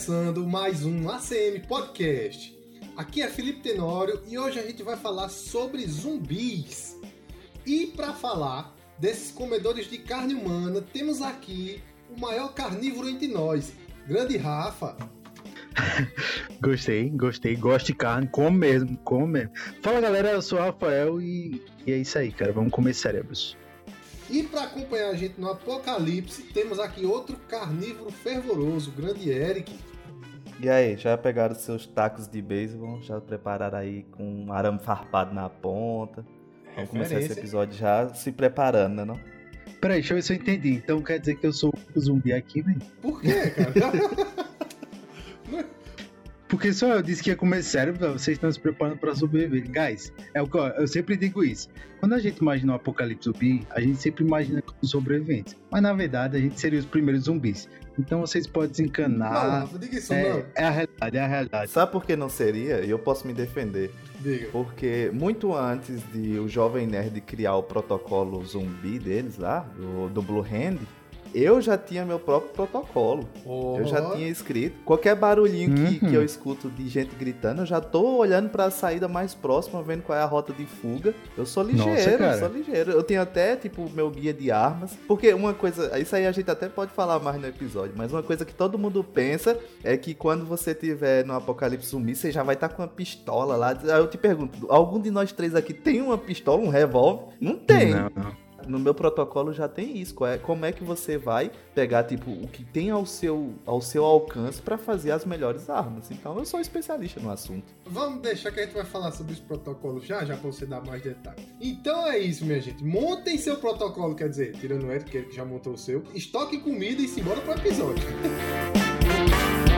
começando mais um ACM Podcast. Aqui é Felipe Tenório e hoje a gente vai falar sobre zumbis. E para falar desses comedores de carne humana, temos aqui o maior carnívoro entre nós, grande Rafa. gostei, gostei, gosto de carne, como mesmo, como mesmo. Fala galera, eu sou o Rafael e, e é isso aí, cara, vamos comer cérebros. E para acompanhar a gente no Apocalipse, temos aqui outro carnívoro fervoroso, o grande Eric. E aí, já pegaram seus tacos de beisebol? Já prepararam aí com um arame farpado na ponta? Vamos começar esse episódio já se preparando, né não? Peraí, deixa eu ver se eu entendi. Então quer dizer que eu sou o zumbi aqui, velho? Por quê, cara? Porque só eu disse que ia comer cérebro, vocês estão se preparando para sobreviver. Guys, é o que eu, eu sempre digo isso. Quando a gente imagina o apocalipse zumbi, a gente sempre imagina os sobreviventes. Mas na verdade, a gente seria os primeiros zumbis. Então vocês podem desencanar. Não, diga isso, é, não. É a realidade, é a realidade. Sabe por que não seria? E eu posso me defender. Diga. Porque muito antes de o Jovem Nerd criar o protocolo zumbi deles lá, do, do Blue Hand, eu já tinha meu próprio protocolo. Oh. Eu já tinha escrito. Qualquer barulhinho Uhum. que, que eu escuto de gente gritando, eu já tô olhando pra saída mais próxima, vendo qual é a rota de fuga. Eu sou ligeiro, Nossa, eu sou ligeiro. Eu tenho até, tipo, meu guia de armas. Porque uma coisa, isso aí a gente até pode falar mais no episódio, mas uma coisa que todo mundo pensa é que quando você tiver no apocalipse zumbi, você já vai estar com uma pistola lá. Aí eu te pergunto, algum de nós três aqui tem uma pistola, um revólver? Não tem. Não, não. No meu protocolo já tem isso. É- Como é que você vai pegar tipo o que tem ao seu, ao seu alcance pra fazer as melhores armas? Então eu sou especialista no assunto. Vamos deixar que a gente vai falar sobre os protocolos já, já pra você dar mais detalhes. Então é isso, minha gente. Montem seu protocolo, quer dizer, tirando o Eric, que já montou o seu. Estoque comida e se embora pro episódio.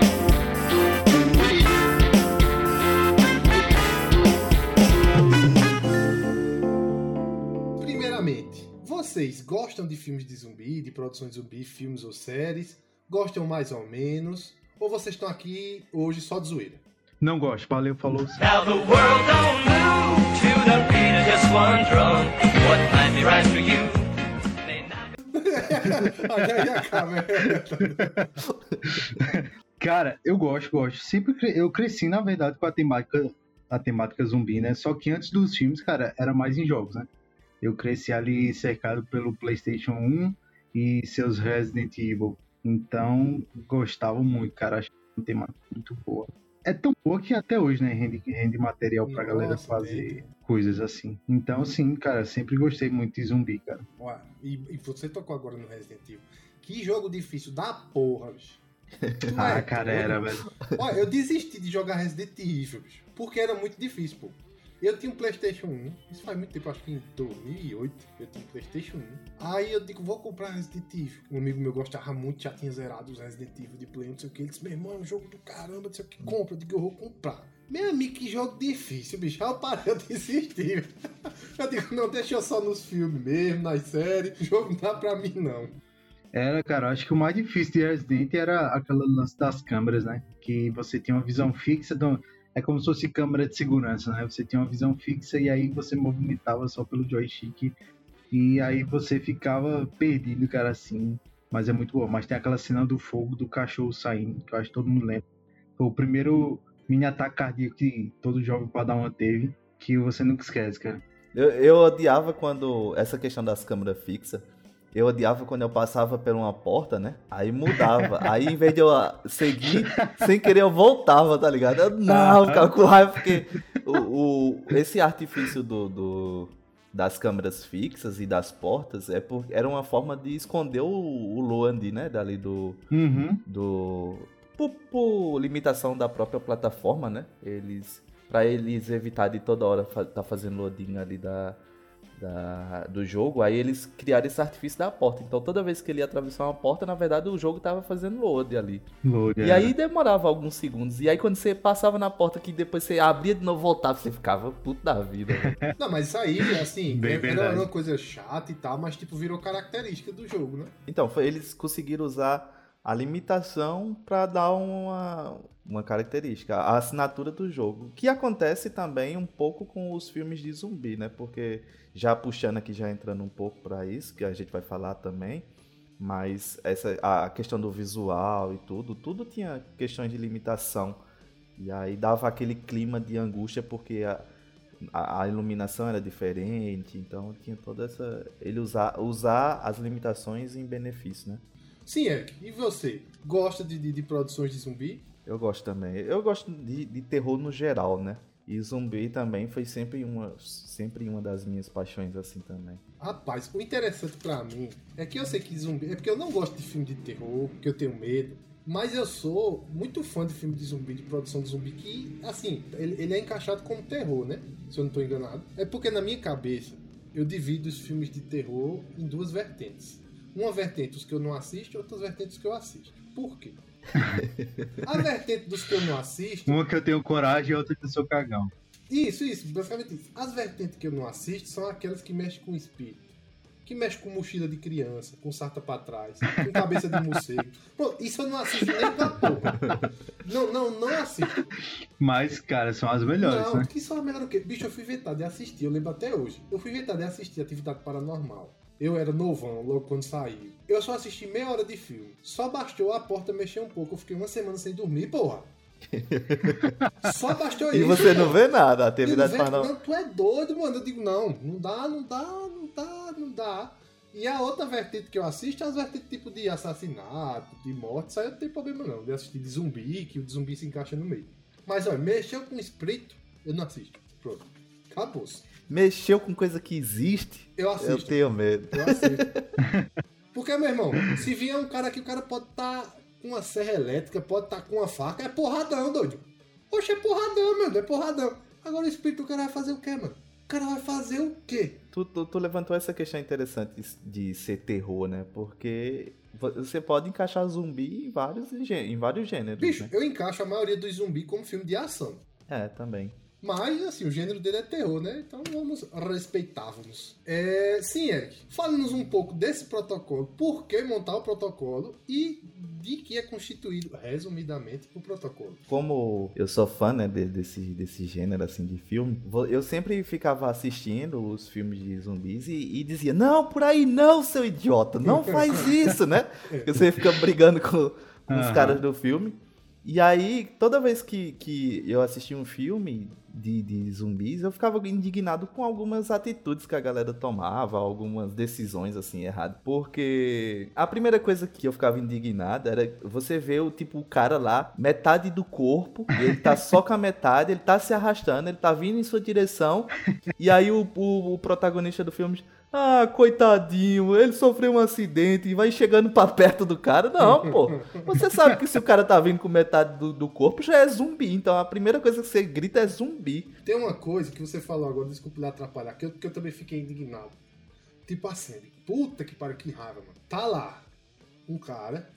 vocês gostam de filmes de zumbi, de produções de zumbi, filmes ou séries? Gostam mais ou menos? Ou vocês estão aqui hoje só de zoeira? Não gosto. Valeu, falou. Now the world don't move to the beat of just one drum. What might be right for you may not aí, aí acaba. Cara, eu gosto, gosto. Sempre cre- eu cresci, na verdade, com a temática, a temática zumbi, né? Só que antes dos filmes, cara, era mais em jogos, né? Eu cresci ali cercado pelo PlayStation 1 e seus Resident Evil. Então, gostava muito, cara. Acho uma temática muito boa. É tão boa que até hoje, né, rende, rende material pra galera Nossa, fazer rende. coisas assim. Então, sim, cara, sempre gostei muito de zumbi, cara. Ó, e, e você tocou agora no Resident Evil. Que jogo difícil da porra, bicho. Ah, é cara, era, velho. Olha, eu desisti de jogar Resident Evil, bicho, porque era muito difícil, pô. Eu tinha um PlayStation 1, isso faz muito tempo, acho que em 2008 eu tinha um PlayStation 1. Aí eu digo, vou comprar Resident Evil. Um amigo meu gostava muito, já tinha zerado os Resident Evil de Play, não sei o que. Ele disse, meu irmão, é um jogo do caramba, não sei o que, compra. Eu digo, eu vou comprar. Meu amigo, que jogo difícil, bicho. Eu parei, eu desisti. Eu digo, não, deixa só nos filmes mesmo, nas séries. O jogo não dá pra mim, não. Era, cara, acho que o mais difícil de Resident era aquela lance das câmeras, né? Que você tinha uma visão fixa, então é como se fosse câmera de segurança, né? Você tinha uma visão fixa e aí você movimentava só pelo joystick e aí você ficava perdido, cara, assim. Mas é muito bom. Mas tem aquela cena do fogo do cachorro saindo, que eu acho que todo mundo lembra. Foi o primeiro mini ataque cardíaco que todo jovem Padawan teve, que você nunca esquece, cara. Eu, eu odiava quando. Essa questão das câmeras fixas. Eu odiava quando eu passava por uma porta, né? Aí mudava. Aí, em vez de eu ah, seguir, sem querer, eu voltava, tá ligado? Eu não, ficava com raiva, porque o, o- esse artifício do, do- das câmeras fixas e das portas é por, era uma forma de esconder o, o Loandi, né? Dali do. Uhum. do por, por limitação da própria plataforma, né? Eles para eles evitar de toda hora fa tá fazendo loading ali da, da- do jogo, aí eles criaram esse artifício da porta. Então toda vez que ele ia atravessar uma porta, na verdade o jogo tava fazendo load ali. Load, E é. aí demorava alguns segundos. E aí quando você passava na porta que depois você abria de novo e voltava, você ficava puto da vida. né? Não, mas isso aí, assim, Bem era verdade. uma coisa chata e tal, mas tipo, virou característica do jogo, né? Então, foi- eles conseguiram usar a limitação para dar uma, uma característica, a assinatura do jogo. Que acontece também um pouco com os filmes de zumbi, né? Porque já puxando aqui, já entrando um pouco para isso, que a gente vai falar também. Mas essa, a questão do visual e tudo, tudo tinha questões de limitação. E aí dava aquele clima de angústia porque a, a, a iluminação era diferente, então tinha toda essa. Ele usar, usar as limitações em benefício, né? Sim, Eric. E você? Gosta de, de, de produções de zumbi? Eu gosto também. Eu gosto de, de terror no geral, né? E zumbi também foi sempre uma, sempre uma das minhas paixões assim também. Rapaz, o interessante pra mim é que eu sei que zumbi. É porque eu não gosto de filme de terror, porque eu tenho medo. Mas eu sou muito fã de filme de zumbi, de produção de zumbi, que, assim, ele, ele é encaixado como terror, né? Se eu não tô enganado. É porque na minha cabeça eu divido os filmes de terror em duas vertentes. Uma vertente os que eu não assisto outras vertentes que eu assisto. Por quê? A vertente dos que eu não assisto. Uma que eu tenho coragem e outra que eu sou cagão. Isso, isso, basicamente isso. As vertentes que eu não assisto são aquelas que mexem com espírito. Que mexem com mochila de criança, com sarta pra trás, com cabeça de morcego. Pô, isso eu não assisto nem pra porra. Não, não, não assisto. Mas, cara, são as melhores, não, né? que são a melhor o quê? Bicho, eu fui inventado de assistir, eu lembro até hoje. Eu fui inventado de assistir Atividade Paranormal. Eu era novão, logo quando saiu. Eu só assisti meia hora de filme. Só bastou a porta mexer um pouco. Eu fiquei uma semana sem dormir, porra. Só bastou E isso. você não vê nada, a não atividade vejo- paranormal. Não, tu é doido, mano. Eu digo, não, não dá, não dá, não dá, não dá. E a outra vertente que eu assisto é as vertentes tipo de assassinato, de morte. Isso aí não tem problema não. De assistir de zumbi, que o de zumbi se encaixa no meio. Mas, olha, mexeu com espírito, eu não assisto. Pronto. Acabou-se. Mexeu com coisa que existe, Eu eu assisto. tenho medo. Eu assisto. Porque, meu irmão, se vier um cara aqui, o cara pode estar com uma serra elétrica, pode estar com uma faca, é porradão, doido. Oxe, é porradão, mano, é porradão. Agora o espírito, o cara vai fazer o quê, mano? O cara vai fazer o quê? Tu, tu, tu levantou essa questão interessante de, de ser terror, né? Porque você pode encaixar zumbi em vários, em vários gêneros. Bicho, né? eu encaixo a maioria dos zumbis como filme de ação. É, também. Mas, assim, o gênero dele é terror, né? Então vamos respeitávamos. É, sim, Eric, fale-nos um pouco desse protocolo, por que montar o protocolo e de que é constituído, resumidamente, o protocolo. Como eu sou fã, né, de- desse, desse gênero, assim, de filme, eu sempre ficava assistindo os filmes de zumbis e, e dizia, não, por aí não, seu idiota, não faz isso, né? Porque Você fica brigando com, com os caras do filme. E aí, toda vez que, que eu assistia um filme de, de zumbis, eu ficava indignado com algumas atitudes que a galera tomava, algumas decisões, assim, erradas. Porque a primeira coisa que eu ficava indignado era você ver o tipo, o cara lá, metade do corpo, ele tá só com a metade, ele tá se arrastando, ele tá vindo em sua direção, e aí o, o, o protagonista do filme ah, coitadinho, ele sofreu um acidente e vai chegando pra perto do cara. Não, pô. Você sabe que se o cara tá vindo com metade do, do corpo, já é zumbi. Então a primeira coisa que você grita é zumbi. Tem uma coisa que você falou agora, desculpa lhe atrapalhar, que eu, que eu também fiquei indignado. Tipo assim, puta que pariu, que raiva, mano. Tá lá, um cara,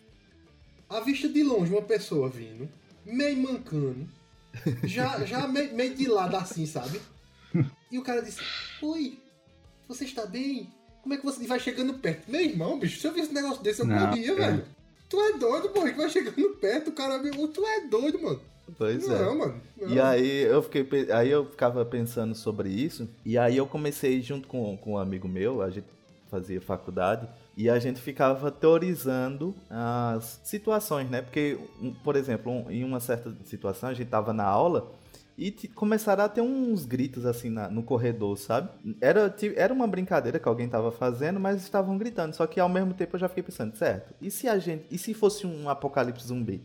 a vista de longe, uma pessoa vindo, meio mancando, já, já meio, meio de lado assim, sabe? E o cara disse, oi, você está bem? Como é que você vai chegando perto? Meu irmão, bicho, se eu visse um negócio desse, eu Não, morria, é. velho. Tu é doido, pô, que vai chegando perto, o cara... Tu é doido, mano. Pois é. Não, mano. não. E aí eu fiquei, aí eu ficava pensando sobre isso, e aí eu comecei junto com, com um amigo meu, a gente fazia faculdade, e a gente ficava teorizando as situações, né? Porque, por exemplo, em uma certa situação a gente tava na aula e começaram a ter uns gritos assim na- no corredor, sabe? Era, era uma brincadeira que alguém tava fazendo, mas estavam gritando. Só que ao mesmo tempo eu já fiquei pensando, certo? E se a gente, e se fosse um apocalipse zumbi?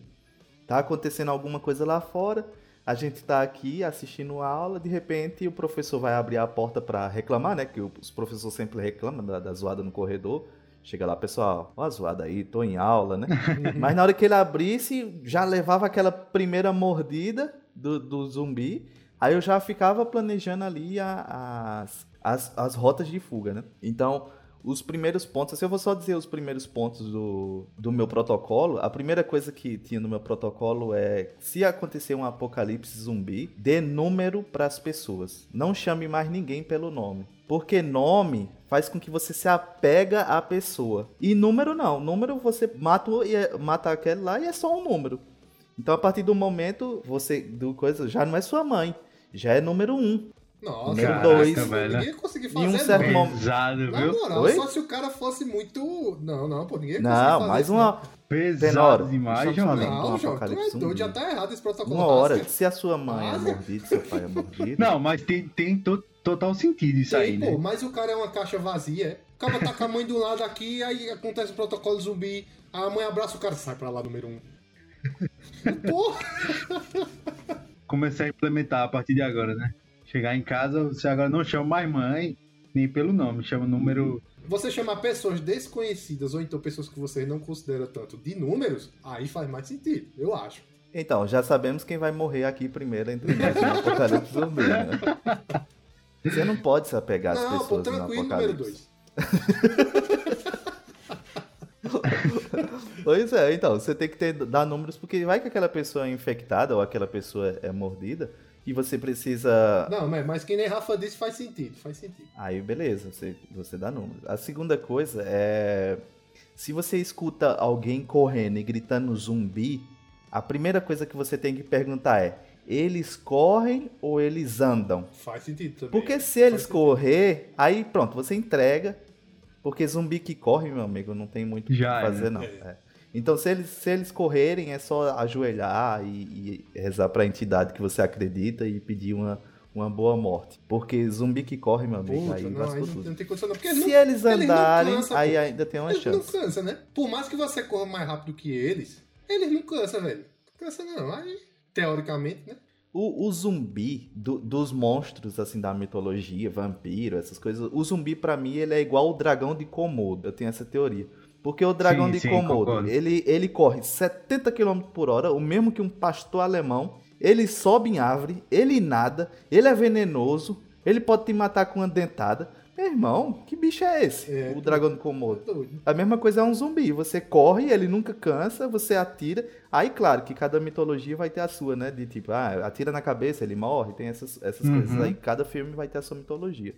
Tá acontecendo alguma coisa lá fora, a gente tá aqui assistindo a aula, de repente o professor vai abrir a porta pra reclamar, né? Que os professores sempre reclamam da, da zoada no corredor. Chega lá, pessoal, ó a zoada aí, tô em aula, né? Mas na hora que ele abrisse, já levava aquela primeira mordida do, do zumbi. Aí eu já ficava planejando ali a- as, as, as rotas de fuga, né? Então, os primeiros pontos, se eu vou só dizer os primeiros pontos do, do meu protocolo, a primeira coisa que tinha no meu protocolo é: se acontecer um apocalipse zumbi, dê número para as pessoas. Não chame mais ninguém pelo nome. Porque nome faz com que você se apega à pessoa. E número não. Número você mata, é- mata aquele lá e é só um número. Então, a partir do momento, você do coisa já não é sua mãe, já é número um. Nossa, Número cara, dois. velho. Ninguém ia conseguir Em fazer, um certo não. momento- Pesado, Na viu? moral, Oi? só se o cara fosse muito. Não, não, pô, ninguém ia conseguir Não, fazer mais isso, uma. Pesado Tenório, demais, jovem. Não, João, tu é doido, já tá errado esse protocolo. Uma hora, básico. se a sua mãe é Ah, mordida, seu pai é mordido. Não, mas tem, tem to- total sentido isso Sim, aí, pô, né? mas o cara é uma caixa vazia. é. O cara tá com a mãe do lado aqui, aí acontece o protocolo zumbi, a mãe abraça o cara, sai pra lá, número um. Porra! Começar a implementar a partir de agora, né? Chegar em casa, você agora não chama mais mãe, nem pelo nome, chama o número. Você chamar pessoas desconhecidas ou então pessoas que você não considera tanto de números, aí faz mais sentido, eu acho. Então, já sabemos quem vai morrer aqui primeiro entre nós no apocalipse zumbi, né? Você não pode se apegar às não, pô, pessoas no tranquilo, número apocalipse. dois. Pois é, então, você tem que ter, dar números, porque vai que aquela pessoa é infectada ou aquela pessoa é mordida e você precisa. Não, mas, mas que nem Rafa disse faz sentido, faz sentido. Aí, beleza, você, você dá números. A segunda coisa é. Se você escuta alguém correndo e gritando zumbi, a primeira coisa que você tem que perguntar é: eles correm ou eles andam? Faz sentido também. Porque se eles Faz sentido. correr, aí pronto, você entrega. Porque zumbi que corre, meu amigo, não tem muito o que fazer, não. É. É. Então, se eles, se eles correrem, é só ajoelhar e, e rezar pra entidade que você acredita e pedir uma, uma boa morte. Porque zumbi que corre, meu amigo, Puta, aí não, aí não, tudo. não tem condição não. Porque eles Se não, eles não andarem, cansam, aí pô. ainda tem uma eles não chance. cansam, né? Por mais que você corra mais rápido que eles, eles não cansam, velho. Cansa não. Aí, teoricamente, né? O, o zumbi do- dos monstros, assim, da mitologia, vampiro, essas coisas, o zumbi, pra mim, ele é igual o dragão de Komodo. Eu tenho essa teoria. Porque o dragão Sim, de sim, Komodo, concordo. ele, ele corre 70 km por hora, o mesmo que um pastor alemão. Ele sobe em árvore, ele nada, ele é venenoso, ele pode te matar com uma dentada. Meu irmão, que bicho é esse? É. o dragão de Komodo. A mesma coisa é um zumbi. Você corre, ele nunca cansa, você atira. Aí, claro, que cada mitologia vai ter a sua, né? De tipo, ah, atira na cabeça, ele morre. Tem essas, essas Uhum. coisas aí. Cada filme vai ter a sua mitologia.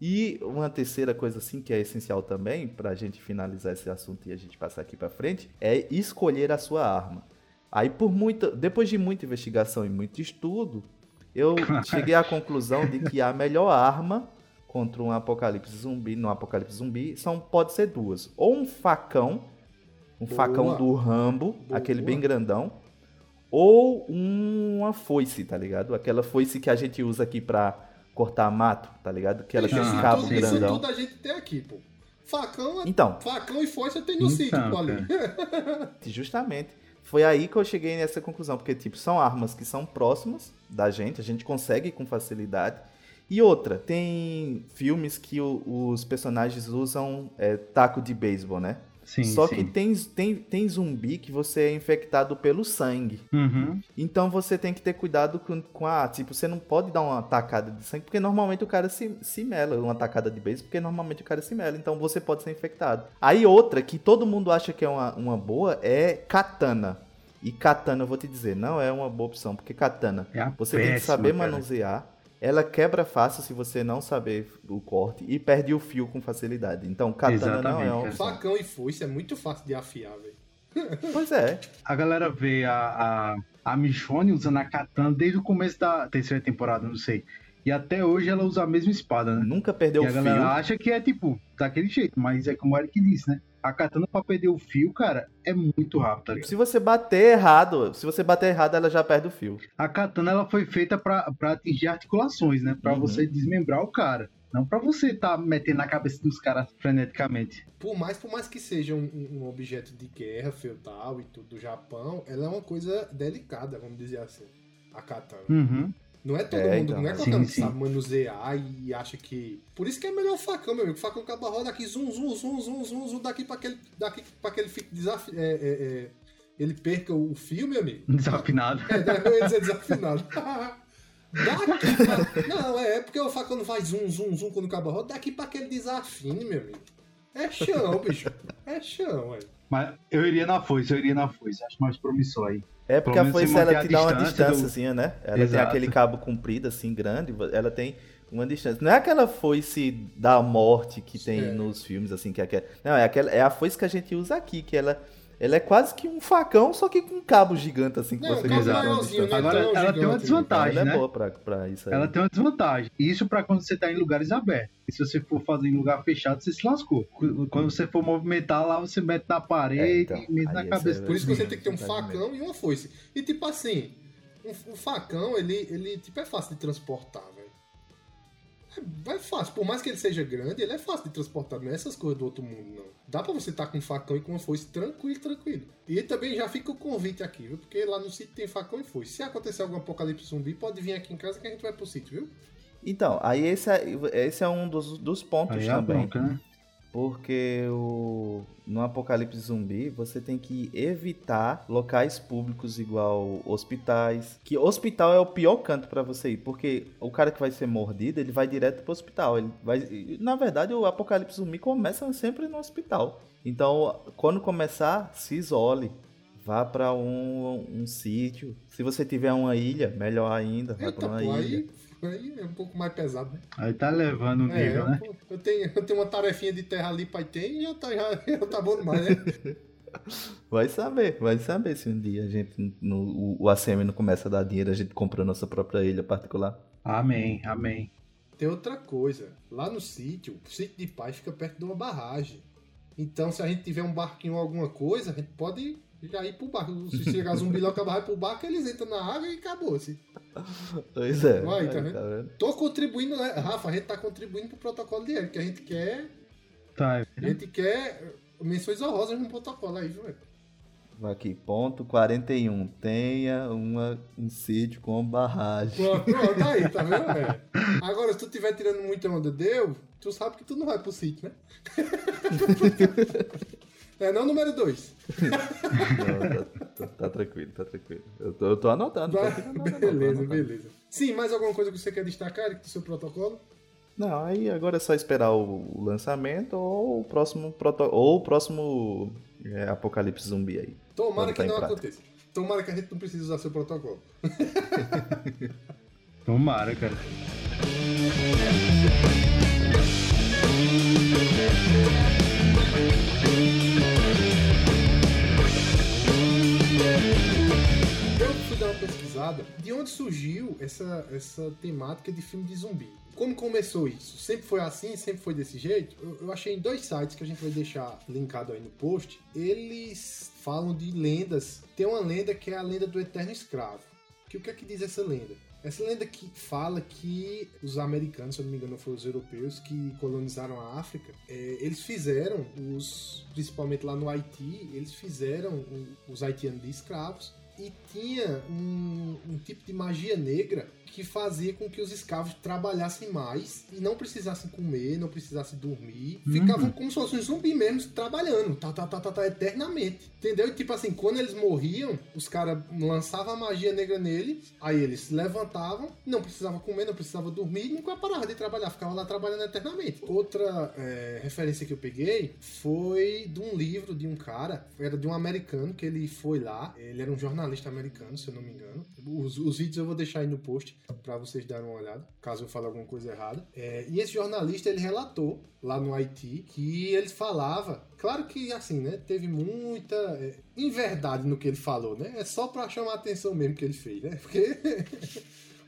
E uma terceira coisa, assim, que é essencial também, pra gente finalizar esse assunto e a gente passar aqui pra frente, é escolher a sua arma. Aí, por muita. Depois de muita investigação e muito estudo, eu cheguei à conclusão de que a melhor arma contra um apocalipse zumbi, no apocalipse zumbi, são, pode ser duas. Ou um facão, um Boa. facão do Rambo, Boa. aquele bem grandão, ou uma foice, tá ligado? Aquela foice que a gente usa aqui pra cortar mato, tá ligado? Que ela tem isso Ah, cabo tudo, isso grandão. tudo a gente tem aqui, pô. Facão, é- Então, facão e foice tem no Então, sítio, pô, ali. Justamente. Foi aí que eu cheguei nessa conclusão, porque tipo, são armas que são próximas da gente, a gente consegue com facilidade. E outra, tem filmes que o- os personagens usam é, taco de beisebol, né? Sim, Só sim. que tem, tem, tem zumbi que você é infectado pelo sangue. Uhum. Então você tem que ter cuidado com, com a. Tipo, você não pode dar uma tacada de sangue, porque normalmente o cara se, se mela. Uma tacada de beijo, porque normalmente o cara se mela. Então você pode ser infectado. Aí outra que todo mundo acha que é uma, uma boa é katana. E katana, eu vou te dizer, não é uma boa opção, porque katana É você tem que péssima, saber cara. Ela quebra fácil se você não saber o corte e perde o fio com facilidade. Então, katana não é Exatamente, uma cara. opção. Facão e foice é muito fácil de afiar, velho. Pois é. A galera vê a, a, a Michonne usando a katana desde o começo da terceira temporada, não sei. E até hoje ela usa a mesma espada, né? Nunca perdeu e o a fio. galera acha que é tipo, daquele jeito, mas é como o Eric disse, né? A katana pra perder o fio, cara, é muito rápido, tá ligado? Se você bater errado, se você bater errado, ela já perde o fio. A katana ela foi feita pra, pra atingir articulações, né? Pra Uhum. você desmembrar o cara. Não pra você tá metendo na cabeça dos caras freneticamente. Por mais, por mais que seja um, um- um objeto de guerra feudal e tudo do Japão, ela é uma coisa delicada, vamos dizer assim. A katana. Uhum. Não é todo É, mundo, então, não é qualquer um Sim, que sim. sabe manusear e acha que. Por isso que é melhor o facão, meu amigo. O facão acaba roda aqui, zum, zum, zum, zum, zum, zum, daqui pra aquele. Daqui pra aquele fique desafi... é, é, é, ele perca o fio, meu amigo. Desafinado. É, eu ia dizer desafinado. Daqui pra... Não, é, é porque o facão não faz zum, zum, zum quando acaba roda. Daqui pra aquele desafine, meu amigo. É chão, bicho. É chão, ué. Mas eu iria na foice, eu iria na foice. Acho mais promissor aí. É porque Pelo a foice ela te dá uma distância do- assim, né? Ela tem Exato. aquele cabo comprido, assim, grande, ela tem uma distância. Não é aquela foice da morte que tem É. nos filmes, assim, que é aquela. Não, é, aquela, é a foice que a gente usa aqui, que ela, Ele é quase que um facão, só que com um cabo gigante assim que Não, você na maiorzinho, distância. né? Agora, tão ela tem uma gigante, desvantagem, Ela é né? boa pra, pra isso aí. Ela tem uma desvantagem. Isso pra quando você tá em lugares abertos. E se você for fazer em lugar fechado, você se lascou. Qu- Quando você for movimentar lá, você mete na parede É, então, e mete na cabeça. é- Por isso que você tem que ter um Verdade facão e uma foice. E tipo assim, um, um facão, ele, ele tipo, é fácil de transportar. É, é fácil. Por mais que ele seja grande, ele é fácil de transportar. Não é essas coisas do outro mundo, não. Dá pra você estar com um facão e com uma foice tranquilo, tranquilo. E também já fica o convite aqui, viu? Porque lá no sítio tem facão e foice. Se acontecer algum apocalipse zumbi, pode vir aqui em casa que a gente vai pro sítio, viu? Então, aí esse é, esse é um dos, dos pontos Aí é também. bronca, né? Porque o, no apocalipse zumbi você tem que evitar locais públicos igual hospitais. Que hospital é o pior canto pra você ir, porque o cara que vai ser mordido, ele vai direto pro hospital. Ele vai, na verdade, o apocalipse zumbi começa sempre no hospital. Então, quando começar, se isole. Vá pra um, um sítio. Se você tiver uma ilha, melhor ainda. Vai Eita, pra uma pô, ilha. aí, aí é um pouco mais pesado, né? Aí tá levando o É, nível, né? eu, eu tenho, eu tenho uma tarefinha de terra ali pra ter e já tá, já, já tá bom demais, né? Vai saber, vai saber se um dia a gente, no, o, o ACM não começa a dar dinheiro, a gente compra a nossa própria ilha particular. Amém, amém. Tem outra coisa. Lá no sítio, o sítio de paz fica perto de uma barragem. Então, se a gente tiver um barquinho ou alguma coisa, a gente pode já ir pro barco. Se chegar zumbi lá, acabar vai pro barco, eles entram na água e acabou. -se. Pois é. Vai, aí, tá vendo? vendo? Tô contribuindo, né? Rafa, a gente tá contribuindo pro protocolo de ética, que a gente quer. Tá, A gente quer menções honrosas no protocolo aí, viu? velho? Vai Aqui, ponto 41. Tenha uma, um sítio com barragem. Pronto, pronto, aí, tá vendo, velho? Agora, se tu tiver tirando muita onda deu, tu sabe que tu não vai pro sítio, né? É não número 2. Não, tá, tá- tá tranquilo, tá tranquilo. Eu tô, eu tô anotando. tô aqui anotando, tô Beleza, anotando. beleza. Sim, mais alguma coisa que você quer destacar do seu protocolo? Não, aí agora é só esperar o, lançamento ou o próximo proto, ou o próximo é, apocalipse zumbi aí. Tomara que tá não prática. aconteça. Tomara que a gente não precise usar seu protocolo. Tomara, cara. Dar uma pesquisada de onde surgiu essa, essa temática de filme de zumbi. Como começou isso? Sempre foi assim? Sempre foi desse jeito? Eu, eu achei em dois sites que a gente vai deixar linkado aí no post. Eles falam de lendas. Tem uma lenda que é a lenda do eterno escravo. Que o que é que diz essa lenda? Essa lenda que fala que os americanos, se eu não me engano, foram os europeus que colonizaram a África. é, eles fizeram os, principalmente lá no Haiti, eles fizeram os haitianos de escravos e tinha um, um tipo de magia negra que fazia com que os escravos trabalhassem mais e não precisassem comer, não precisassem dormir. Ficavam como se fossem um zumbi mesmo, trabalhando, tá, tá, tá, tá, tá, eternamente. Entendeu? E tipo assim, quando eles morriam, os caras lançavam a magia negra nele, aí eles se levantavam, não precisavam comer, não precisavam dormir, e nunca paravam de trabalhar, ficavam lá trabalhando eternamente. Outra é, referência que eu peguei foi de um livro de um cara, era de um americano, que ele foi lá, ele era um jornalista americano, se eu não me engano. Os, os vídeos eu vou deixar aí no post para vocês darem uma olhada, caso eu fale alguma coisa errada. É, e esse jornalista ele relatou lá no Haiti que ele falava, claro que assim, né, teve muita é, inverdade no que ele falou, né? É só para chamar a atenção mesmo que ele fez, né? Porque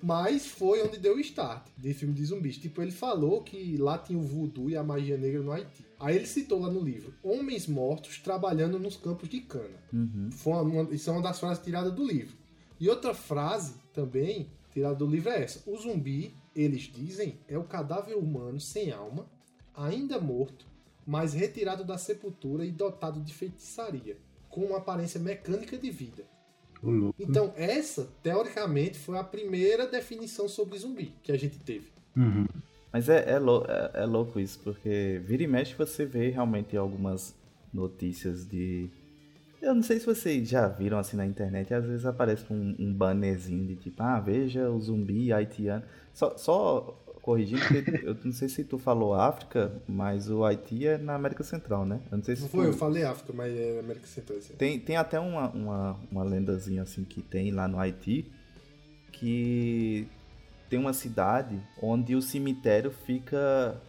mas foi onde deu o start de filme de zumbis. Tipo, ele falou que lá tinha o voodoo e a magia negra no Haiti. Aí ele citou lá no livro: Homens mortos trabalhando nos campos de cana. Uhum. Foi uma- isso é uma das frases tiradas do livro. E outra frase também tirada do livro é essa: O zumbi, eles dizem, é o cadáver humano sem alma, ainda morto, mas retirado da sepultura e dotado de feitiçaria, com uma aparência mecânica de vida. Então, essa, teoricamente, foi a primeira definição sobre zumbi que a gente teve. Uhum. Mas é, é, lou- é- é louco isso, porque vira e mexe você vê realmente algumas notícias de. Eu não sei se vocês já viram assim na internet, às vezes aparece um, um bannerzinho de tipo, ah, veja o zumbi haitiano. Só, só corrigindo, porque eu não sei se tu falou África, mas o Haiti é na América Central, né? Eu não sei se Não tu- foi, eu falei África, mas é América Central. aí. Tem, tem até uma, uma, uma lendazinha assim que tem lá no Haiti que tem uma cidade onde o cemitério fica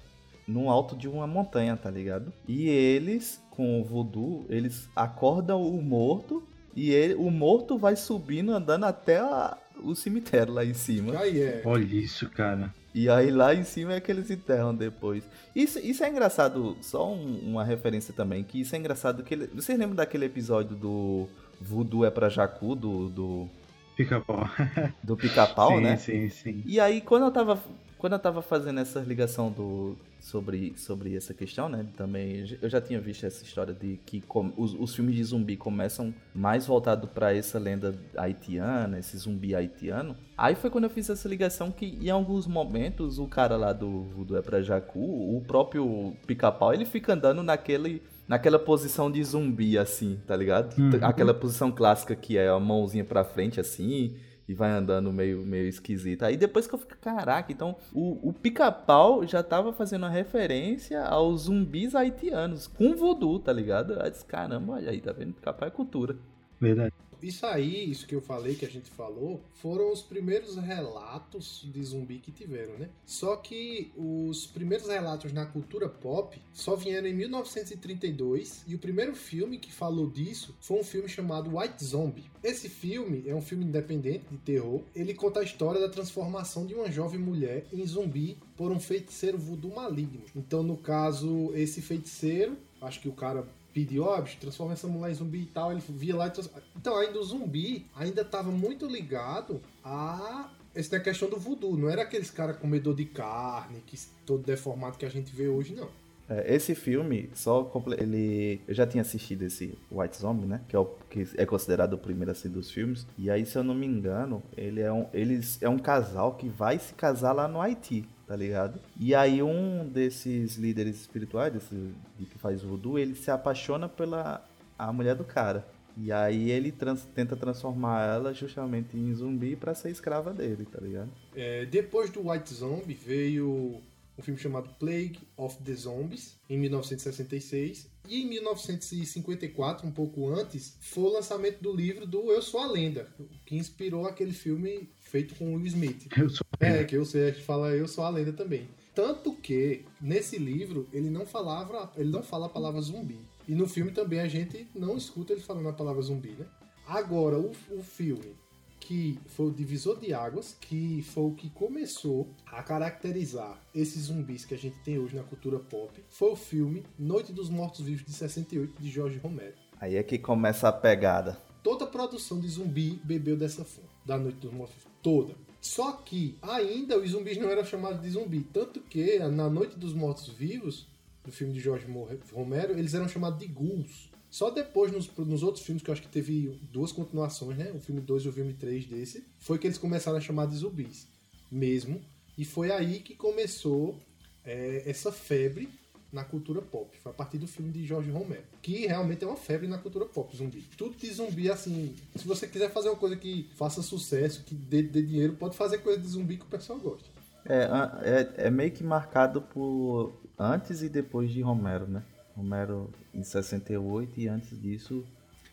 no alto de uma montanha, tá ligado? E eles, com o voodoo, eles acordam o morto e ele, o morto vai subindo, andando até a- o cemitério lá em cima. Aí é. Olha isso, cara. E aí lá em cima é que eles enterram depois. Isso, isso é engraçado, só um- uma referência também, que isso é engraçado que ele, vocês lembram daquele episódio do Voodoo é pra Jacu, do, do, Pica-pau. do pica-pau, sim, né? sim, sim. E aí, quando eu tava, quando eu tava fazendo essa ligação do, sobre, sobre essa questão, né? Também, eu já tinha visto essa história de que com- os, os filmes de zumbi começam mais voltado pra essa lenda haitiana, esse zumbi haitiano. Aí foi quando eu fiz essa ligação que, em alguns momentos, o cara lá do Voodoo é pra Jacu, o próprio pica-pau, ele fica andando naquele. Naquela posição de zumbi, assim, tá ligado? Uhum. Aquela posição clássica que é a mãozinha pra frente, assim, e vai andando meio, meio esquisito. Aí depois que eu fico, caraca, então o, o pica-pau já tava fazendo uma referência aos zumbis haitianos, com voodoo, tá ligado? Eu disse, caramba, olha aí, tá vendo? Pica-pau é cultura. Verdade. Isso aí, isso que eu falei, que a gente falou, foram os primeiros relatos de zumbi que tiveram, né? Só que os primeiros relatos na cultura pop só vieram em 1932 e o primeiro filme que falou disso foi um filme chamado White Zombie. Esse filme é um filme independente de terror. Ele conta a história da transformação de uma jovem mulher em zumbi por um feiticeiro voodoo maligno. Então, no caso, esse feiticeiro, acho que o cara bicho, transforma essa mulher em zumbi e tal, ele via lá e. Então, ainda o zumbi ainda tava muito ligado a essa questão do voodoo, não era aqueles cara comedor de carne, que todo deformado que a gente vê hoje, não. É, esse filme, só ele. Eu já tinha assistido esse White Zombie, né? Que é, o, que é considerado o primeiro assim dos filmes. E aí, se eu não me engano, ele é um, eles é um casal que vai se casar lá no Haiti, tá ligado? E aí um desses líderes espirituais, desse, de que faz voodoo, ele se apaixona pela a mulher do cara. E aí ele trans- tenta transformar ela justamente em zumbi pra ser escrava dele, tá ligado? É, depois do White Zombie veio um filme chamado Plague of the Zombies, em 1966. E em 1954, um pouco antes, foi o lançamento do livro do Eu Sou a Lenda, que inspirou aquele filme feito com Will Smith. Eu sou. É, que eu sei, a gente fala Eu Sou a Lenda também. Tanto que, nesse livro, ele não falava, ele não fala a palavra zumbi. E no filme também a gente não escuta ele falando a palavra zumbi, né? Agora, o, o filme que foi o divisor de águas, que foi o que começou a caracterizar esses zumbis que a gente tem hoje na cultura pop, foi o filme Noite dos Mortos-Vivos de 68 de Jorge Romero. Aí é que começa a pegada. Toda a produção de zumbi bebeu dessa fonte, da Noite dos Mortos Toda. Só que ainda os zumbis não eram chamados de zumbi. Tanto que na Noite dos Mortos Vivos, do filme de Jorge Romero, eles eram chamados de ghouls. Só depois, nos, nos outros filmes, que eu acho que teve duas continuações, né? O filme 2 e o filme 3 desse, foi que eles começaram a chamar de zumbis. Mesmo. E foi aí que começou é, essa febre na cultura pop. Foi a partir do filme de Jorge Romero. Que realmente é uma febre na cultura pop, zumbi. Tudo de zumbi, assim. Se você quiser fazer uma coisa que faça sucesso, que dê, dê dinheiro, pode fazer coisa de zumbi que o pessoal gosta. É, é, é meio que marcado por antes e depois de Romero, né? Romero em 68 e antes disso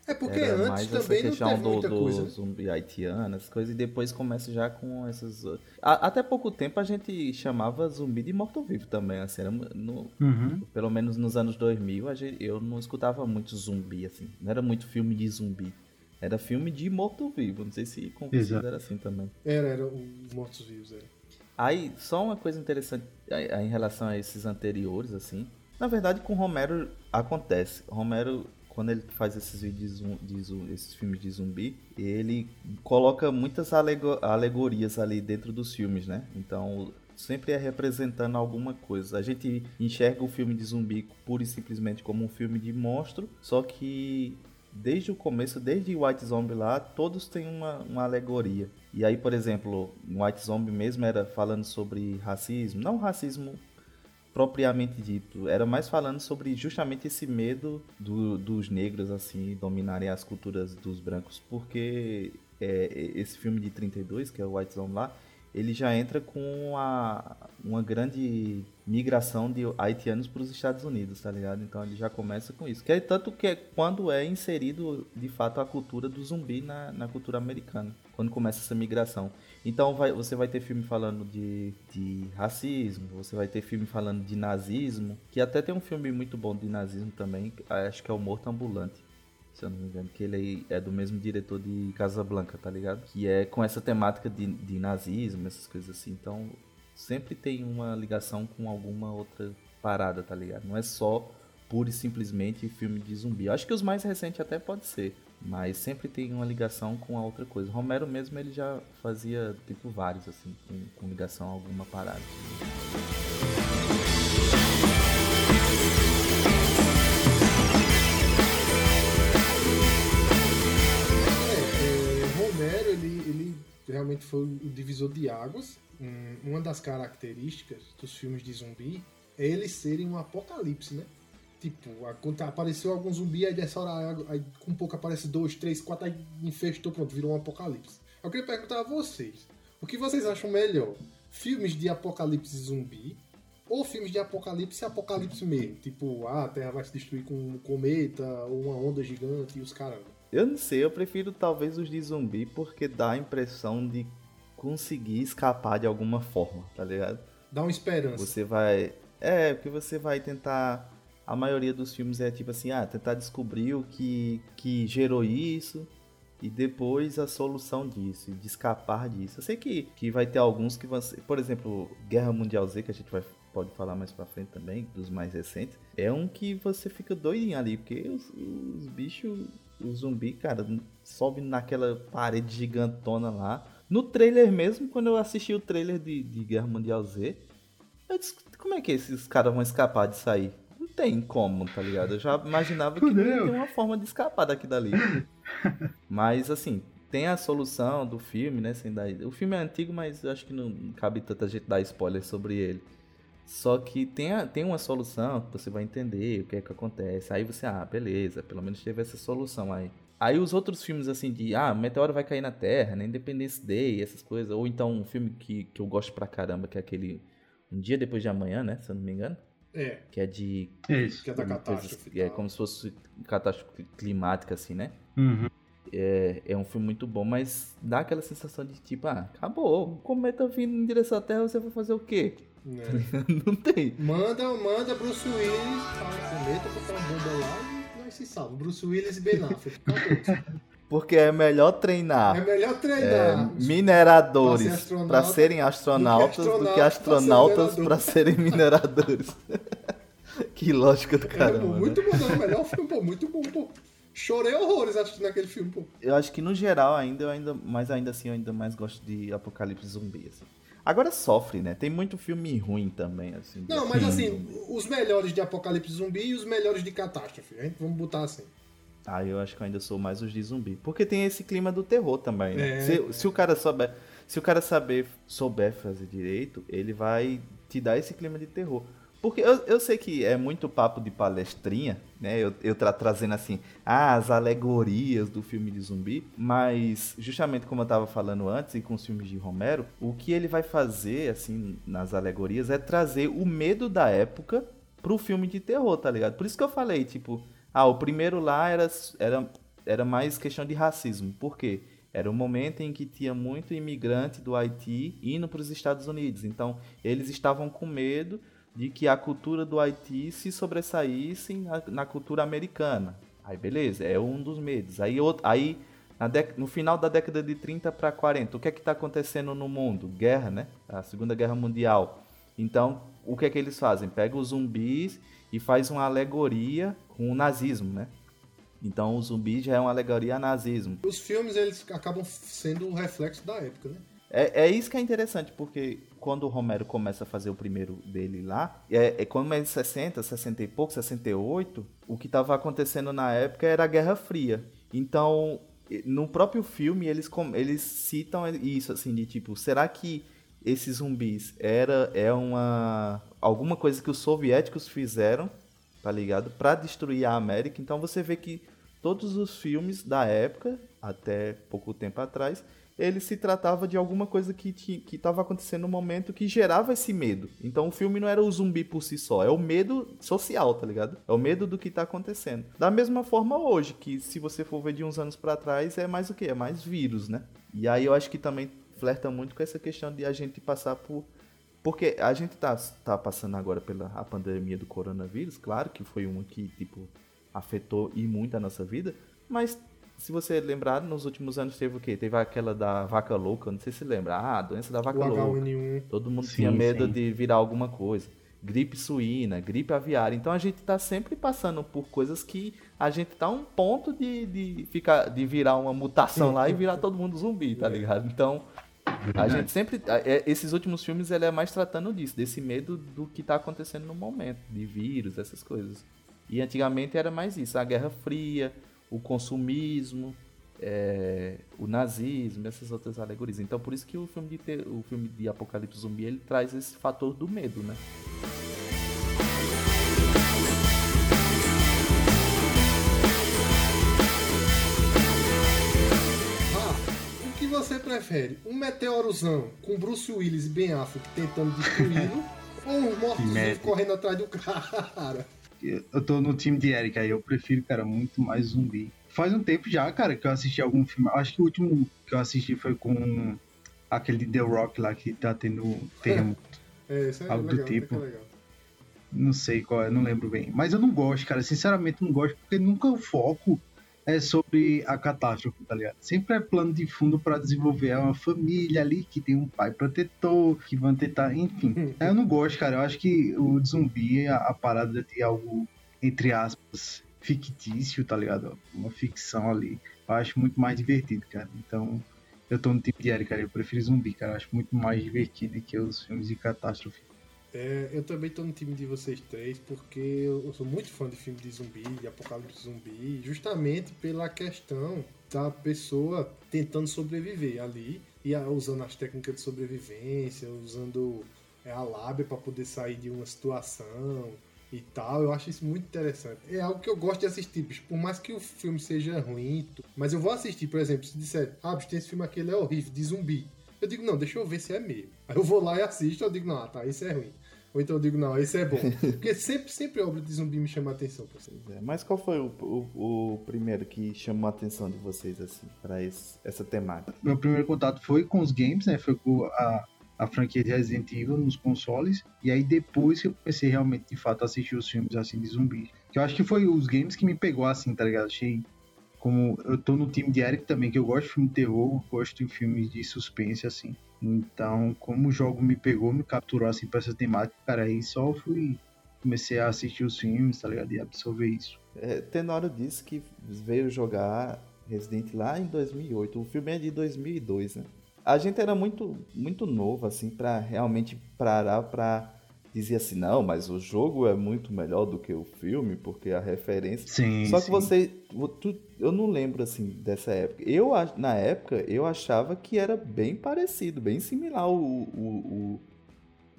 É porque era antes mais essa também não questão teve do, muita do coisa. zumbi haitiano, essas coisas, e depois começa já com essas. A- até pouco tempo a gente chamava zumbi de morto-vivo também, assim, era no- Uhum. pelo menos nos anos 2000 a gente- eu não escutava muito zumbi, assim, não era muito filme de zumbi. Era filme de morto-vivo, não sei se com vocês era assim também. Era, era os mortos-vivos, era. Aí, só uma coisa interessante em relação a esses anteriores, assim. Na verdade, com Romero acontece. Romero, quando ele faz esses vídeos de, zum- de zum- esses filmes de zumbi, ele coloca muitas alego- alegorias ali dentro dos filmes, né? Então, sempre é representando alguma coisa. A gente enxerga o filme de zumbi pura e simplesmente como um filme de monstro, só que desde o começo, desde White Zombie lá, todos têm uma, uma alegoria. E aí, por exemplo, White Zombie mesmo era falando sobre racismo, não racismo propriamente dito, era mais falando sobre justamente esse medo do- dos negros assim dominarem as culturas dos brancos, porque é, esse filme de 32, que é o White Zombie lá, ele já entra com a, uma grande migração de haitianos para os Estados Unidos, tá ligado? Então ele já começa com isso. Que é tanto que é quando é inserido de fato a cultura do zumbi na, na cultura americana, quando começa essa migração. Então vai, você vai ter filme falando de, de racismo, você vai ter filme falando de nazismo, que até tem um filme muito bom de nazismo também, acho que é o Morto Ambulante, se eu não me engano, que ele é do mesmo diretor de Casablanca, tá ligado? Que é com essa temática de, de nazismo, essas coisas assim. Então sempre tem uma ligação com alguma outra parada, tá ligado? Não é só pura e simplesmente filme de zumbi. Acho que os mais recentes até pode ser, mas sempre tem uma ligação com a outra coisa. Romero mesmo ele já fazia tipo vários assim, com, com ligação a alguma parada. É, é, Romero, ele, ele realmente foi o divisor de águas. Uma das características dos filmes de zumbi é eles serem um apocalipse, né? Tipo, a- quando apareceu algum zumbi, aí dessa hora, aí com pouco aparece dois, três, quatro, aí infestou, pronto, virou um apocalipse. Eu queria perguntar a vocês, o que vocês acham melhor? Filmes de apocalipse zumbi ou filmes de apocalipse apocalipse mesmo? Tipo, ah, a Terra vai se destruir com um cometa ou uma onda gigante e os caramba. Eu não sei, eu prefiro talvez os de zumbi porque dá a impressão de conseguir escapar de alguma forma, tá ligado? Dá uma esperança. Você vai. É, porque você vai tentar. A maioria dos filmes é tipo assim, ah, tentar descobrir o que, que gerou isso e depois a solução disso, de escapar disso. Eu sei que, que vai ter alguns que vão ser. Por exemplo, Guerra Mundial Z, que a gente vai, pode falar mais pra frente também, dos mais recentes. É um que você fica doidinho ali, porque os, os bichos. O zumbi, cara, sobe naquela parede gigantona lá. No trailer mesmo, quando eu assisti o trailer de, de Guerra Mundial Z, eu disse, como é que esses caras vão escapar disso aí? Não tem como, tá ligado? Eu já imaginava que não ia ter uma forma de escapar daqui dali. Mas, assim, tem a solução do filme, né? Sem dar... O filme é antigo, mas eu acho que não cabe tanta gente dar spoiler sobre ele. Só que tem, a- tem uma solução que você vai entender o que é que acontece. Aí você, ah, beleza, pelo menos teve essa solução aí. Aí os outros filmes, assim, de, ah, meteoro vai cair na Terra, né? Independence Day, essas coisas. Ou então um filme que, que eu gosto pra caramba, que é aquele Um Dia Depois de Amanhã, né? Se eu não me engano. É, Que é de Isso. que é da catástrofe. e é como se fosse catástrofe climática, assim, né? Uhum. É, é um filme muito bom, mas dá aquela sensação de tipo, ah, acabou, o cometa vindo em direção à Terra, você vai fazer o quê? Né? Não tem. Manda, manda Bruce Willis para o cometa botar uma bomba lá e nós se salva. Bruce Willis e Ben Affleck. Porque é melhor treinar É melhor é, treinar. mineradores pra ser para serem astronautas do que astronauta astronautas pra ser para serem mineradores. que lógica do É, pô, caramba. né? muito bom, não, o melhor filme, pô, muito bom, pô. Chorei horrores assistindo aquele filme, pô. Eu acho que no geral ainda, eu ainda, mas ainda assim eu ainda mais gosto de Apocalipse Zumbi, assim. Agora sofre, né? Tem muito filme ruim também, assim. Não, mas filme assim, os melhores de Apocalipse Zumbi e os melhores de Catástrofe. Gente vamos botar assim. Ah, eu acho que eu ainda sou mais os de zumbi. Porque tem esse clima do terror também, né? É. Se, se o cara souber, se o cara saber, souber fazer direito, ele vai te dar esse clima de terror. Porque eu, eu sei que é muito papo de palestrinha, né? Eu, eu tra- trazendo assim, ah, as alegorias do filme de zumbi, mas justamente como eu tava falando antes e com os filmes de Romero, o que ele vai fazer, assim, nas alegorias é trazer o medo da época pro filme de terror, tá ligado? Por isso que eu falei, tipo, ah, o primeiro lá era, era, era mais questão de racismo. Por quê? Era um momento em que tinha muito imigrante do Haiti indo para os Estados Unidos. Então, eles estavam com medo de que a cultura do Haiti se sobressaísse na, na cultura americana. Aí, beleza, é um dos medos. Aí, outro, aí no final da década de 30 para 40, o que é que está acontecendo no mundo? Guerra, né? A Segunda Guerra Mundial. Então, o que é que eles fazem? Pega os zumbis e faz uma alegoria com o nazismo, né? Então, o zumbi já é uma alegoria a nazismo. Os filmes, eles acabam sendo um reflexo da época, né? É, é isso que é interessante, porque quando o Romero começa a fazer o primeiro dele lá, é, é quando é em 60, 60 e pouco, 68, o que estava acontecendo na época era a Guerra Fria. Então, no próprio filme, eles, eles citam isso, assim, de tipo, será que esses zumbis era é uma alguma coisa que os soviéticos fizeram, tá ligado? Pra destruir a América. Então você vê que todos os filmes da época, até pouco tempo atrás, ele se tratava de alguma coisa que estava acontecendo no momento que gerava esse medo. Então o filme não era o zumbi por si só, é o medo social, tá ligado? É o medo do que tá acontecendo. Da mesma forma hoje, que se você for ver de uns anos pra trás, é mais o quê? É mais vírus, né? E aí eu acho que também flerta muito com essa questão de a gente passar por. Porque a gente tá, tá passando agora pela a pandemia do coronavírus, claro que foi uma que, tipo, afetou e muito a nossa vida, mas se você lembrar, nos últimos anos teve o quê? Teve aquela da vaca louca, não sei se lembra. Ah, a doença da vaca O louca. H1N1. Todo mundo Sim, tinha medo sim. de virar alguma coisa. Gripe suína, gripe aviária. Então a gente tá sempre passando por coisas que a gente tá a um ponto de, de, ficar, de virar uma mutação lá e virar todo mundo zumbi, tá ligado? Então a gente sempre. é- Esses últimos filmes ele é mais tratando disso, desse medo do que tá acontecendo no momento, de vírus, essas coisas. E antigamente era mais isso, a Guerra Fria, o consumismo, é, o nazismo, essas outras alegorias. Então por isso que o filme de o filme de Apocalipse Zumbi ele traz esse fator do medo, né? Você prefere? Um meteorozão com Bruce Willis e Ben Affleck tentando destruí-lo ou uns mortos merda. correndo atrás do cara? Eu tô no time de Eric aí, eu prefiro, cara, muito mais zumbi. Faz um tempo já, cara, que eu assisti algum filme. Acho que o último que eu assisti foi com aquele de The Rock lá que tá tendo terremoto. É, isso é Algo do legal, tipo. é legal. Não sei qual é, não lembro bem. Mas eu não gosto, cara. Sinceramente, não gosto, porque nunca o foco é sobre a catástrofe, tá ligado? Sempre é plano de fundo pra desenvolver uma família ali que tem um pai protetor, que vão tentar, enfim. eu não gosto, cara. Eu acho que o zumbi, a, a parada de algo, entre aspas, fictício, tá ligado? Uma ficção ali. Eu acho muito mais divertido, cara. Então, eu tô no time de Eric, cara. Eu prefiro zumbi, cara. Eu acho muito mais divertido que os filmes de catástrofe. É, eu também tô no time de vocês três, porque eu sou muito fã de filme de zumbi, de apocalipse zumbi, justamente pela questão da pessoa tentando sobreviver ali, e usando as técnicas de sobrevivência, usando é, a lábia para poder sair de uma situação e tal. Eu acho isso muito interessante. É algo que eu gosto de assistir, bicho, por mais que o filme seja ruim, mas eu vou assistir, por exemplo, se disser, ah, bicho, tem esse filme aqui, ele é horrível, de zumbi. Eu digo, não, deixa eu ver se é mesmo. Aí eu vou lá e assisto, eu digo, não, ah, tá, esse é ruim. Ou então eu digo, não, esse é bom. Porque sempre, sempre obra de zumbi me chama a atenção. É, Mas qual foi o, o, o primeiro que chamou a atenção de vocês, assim, pra esse- essa temática? meu primeiro contato foi com os games, né? Foi com a, a franquia de Resident Evil nos consoles. E aí depois que eu comecei realmente, de fato, a assistir os filmes assim de zumbi. Que eu acho que foi os games que me pegou assim, tá ligado? Achei. Como eu tô no time de Eric também, que eu gosto de filme de terror, gosto de filmes de suspense, assim. Então, como o jogo me pegou, me capturou assim pra essa temática, cara, aí só fui. Comecei a assistir os filmes, tá ligado? E absorver isso. É, Tenório disse que veio jogar Resident lá em 2008. O filme é de 2002, né? A gente era muito, muito novo, assim, pra realmente parar pra dizer assim, não, mas o jogo é muito melhor do que o filme, porque a referência... Sim. Só que sim. você, tu- eu não lembro assim dessa época. Eu na época eu achava que era bem parecido, bem similar o, o,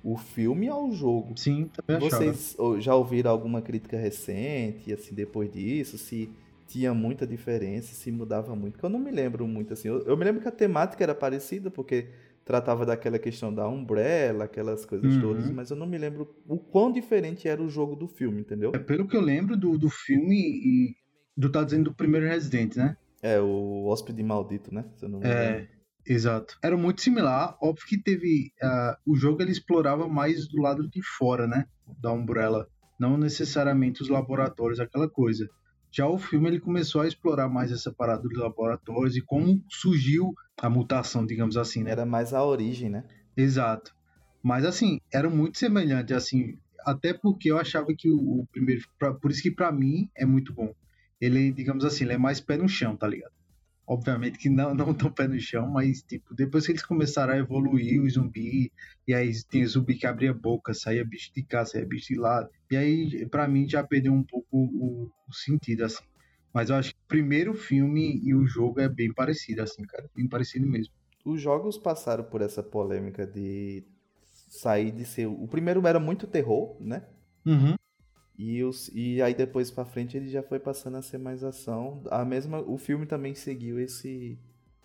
o, o filme ao jogo. Sim, também achava. Vocês ou- já ouviram alguma crítica recente, assim, depois disso? Se tinha muita diferença, se mudava muito? Porque eu não me lembro muito, assim. Eu, eu me lembro que a temática era parecida, porque tratava daquela questão da Umbrella, aquelas coisas Uhum. todas, mas eu não me lembro o quão diferente era o jogo do filme, entendeu? É, pelo que eu lembro do, do filme e do tá dizendo do primeiro Resident, né? É, o Hóspede Maldito, né? Se eu não me. É, exato. Era muito similar. Óbvio que teve. ah, o jogo ele explorava mais do lado de fora, né? Da Umbrella. Não necessariamente os laboratórios, aquela coisa. Já o filme ele começou a explorar mais essa parada dos laboratórios e como surgiu a mutação, digamos assim, né? Era mais a origem, né? Exato. Mas assim, era muito semelhante, assim, até porque eu achava que o, o primeiro, pra- por isso que pra mim é muito bom. Ele, digamos assim, ele é mais pé no chão, tá ligado? Obviamente que não, não tão pé no chão, mas tipo, depois que eles começaram a evoluir o zumbi, e aí tem zumbi que abria a boca, saía bicho de cá, saía bicho de lá, e aí pra mim já perdeu um pouco o, o sentido, assim. Mas eu acho que o primeiro filme e o jogo é bem parecido, assim, cara, bem parecido mesmo. Os jogos passaram por essa polêmica de sair de ser. O primeiro era muito terror, né? Uhum. E, os, e aí depois pra frente ele já foi passando a ser mais ação. A mesma, o filme também seguiu esse,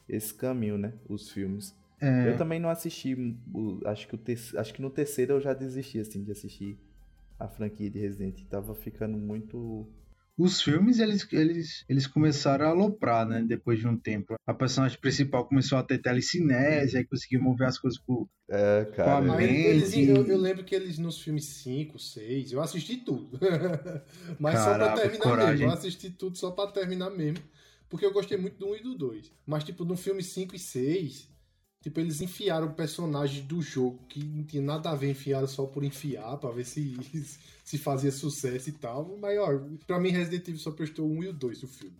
esse caminho, né? Os filmes. É, Eu também não assisti. acho, que o terce- acho que no terceiro eu já desisti assim, de assistir a franquia de Resident. Tava ficando muito. Os filmes, eles, eles, eles começaram a aloprar, né? Depois de um tempo. A personagem principal começou a ter telecinese, aí conseguiu mover as coisas com, É, Com a cara. Aí eles, Mente. eu, eu lembro que eles nos filmes 5, 6, eu assisti tudo. Mas só pra Caraca, terminar coragem. mesmo. Eu assisti tudo só pra terminar mesmo. Porque eu gostei muito do 1 e do 2. Mas, tipo, no filme 5 e 6, tipo, eles enfiaram personagens do jogo que não tinha nada a ver, enfiaram só por enfiar, pra ver se, se fazia sucesso e tal. Mas, ó, pra mim, Resident Evil só prestou 1 e o 2 do filme.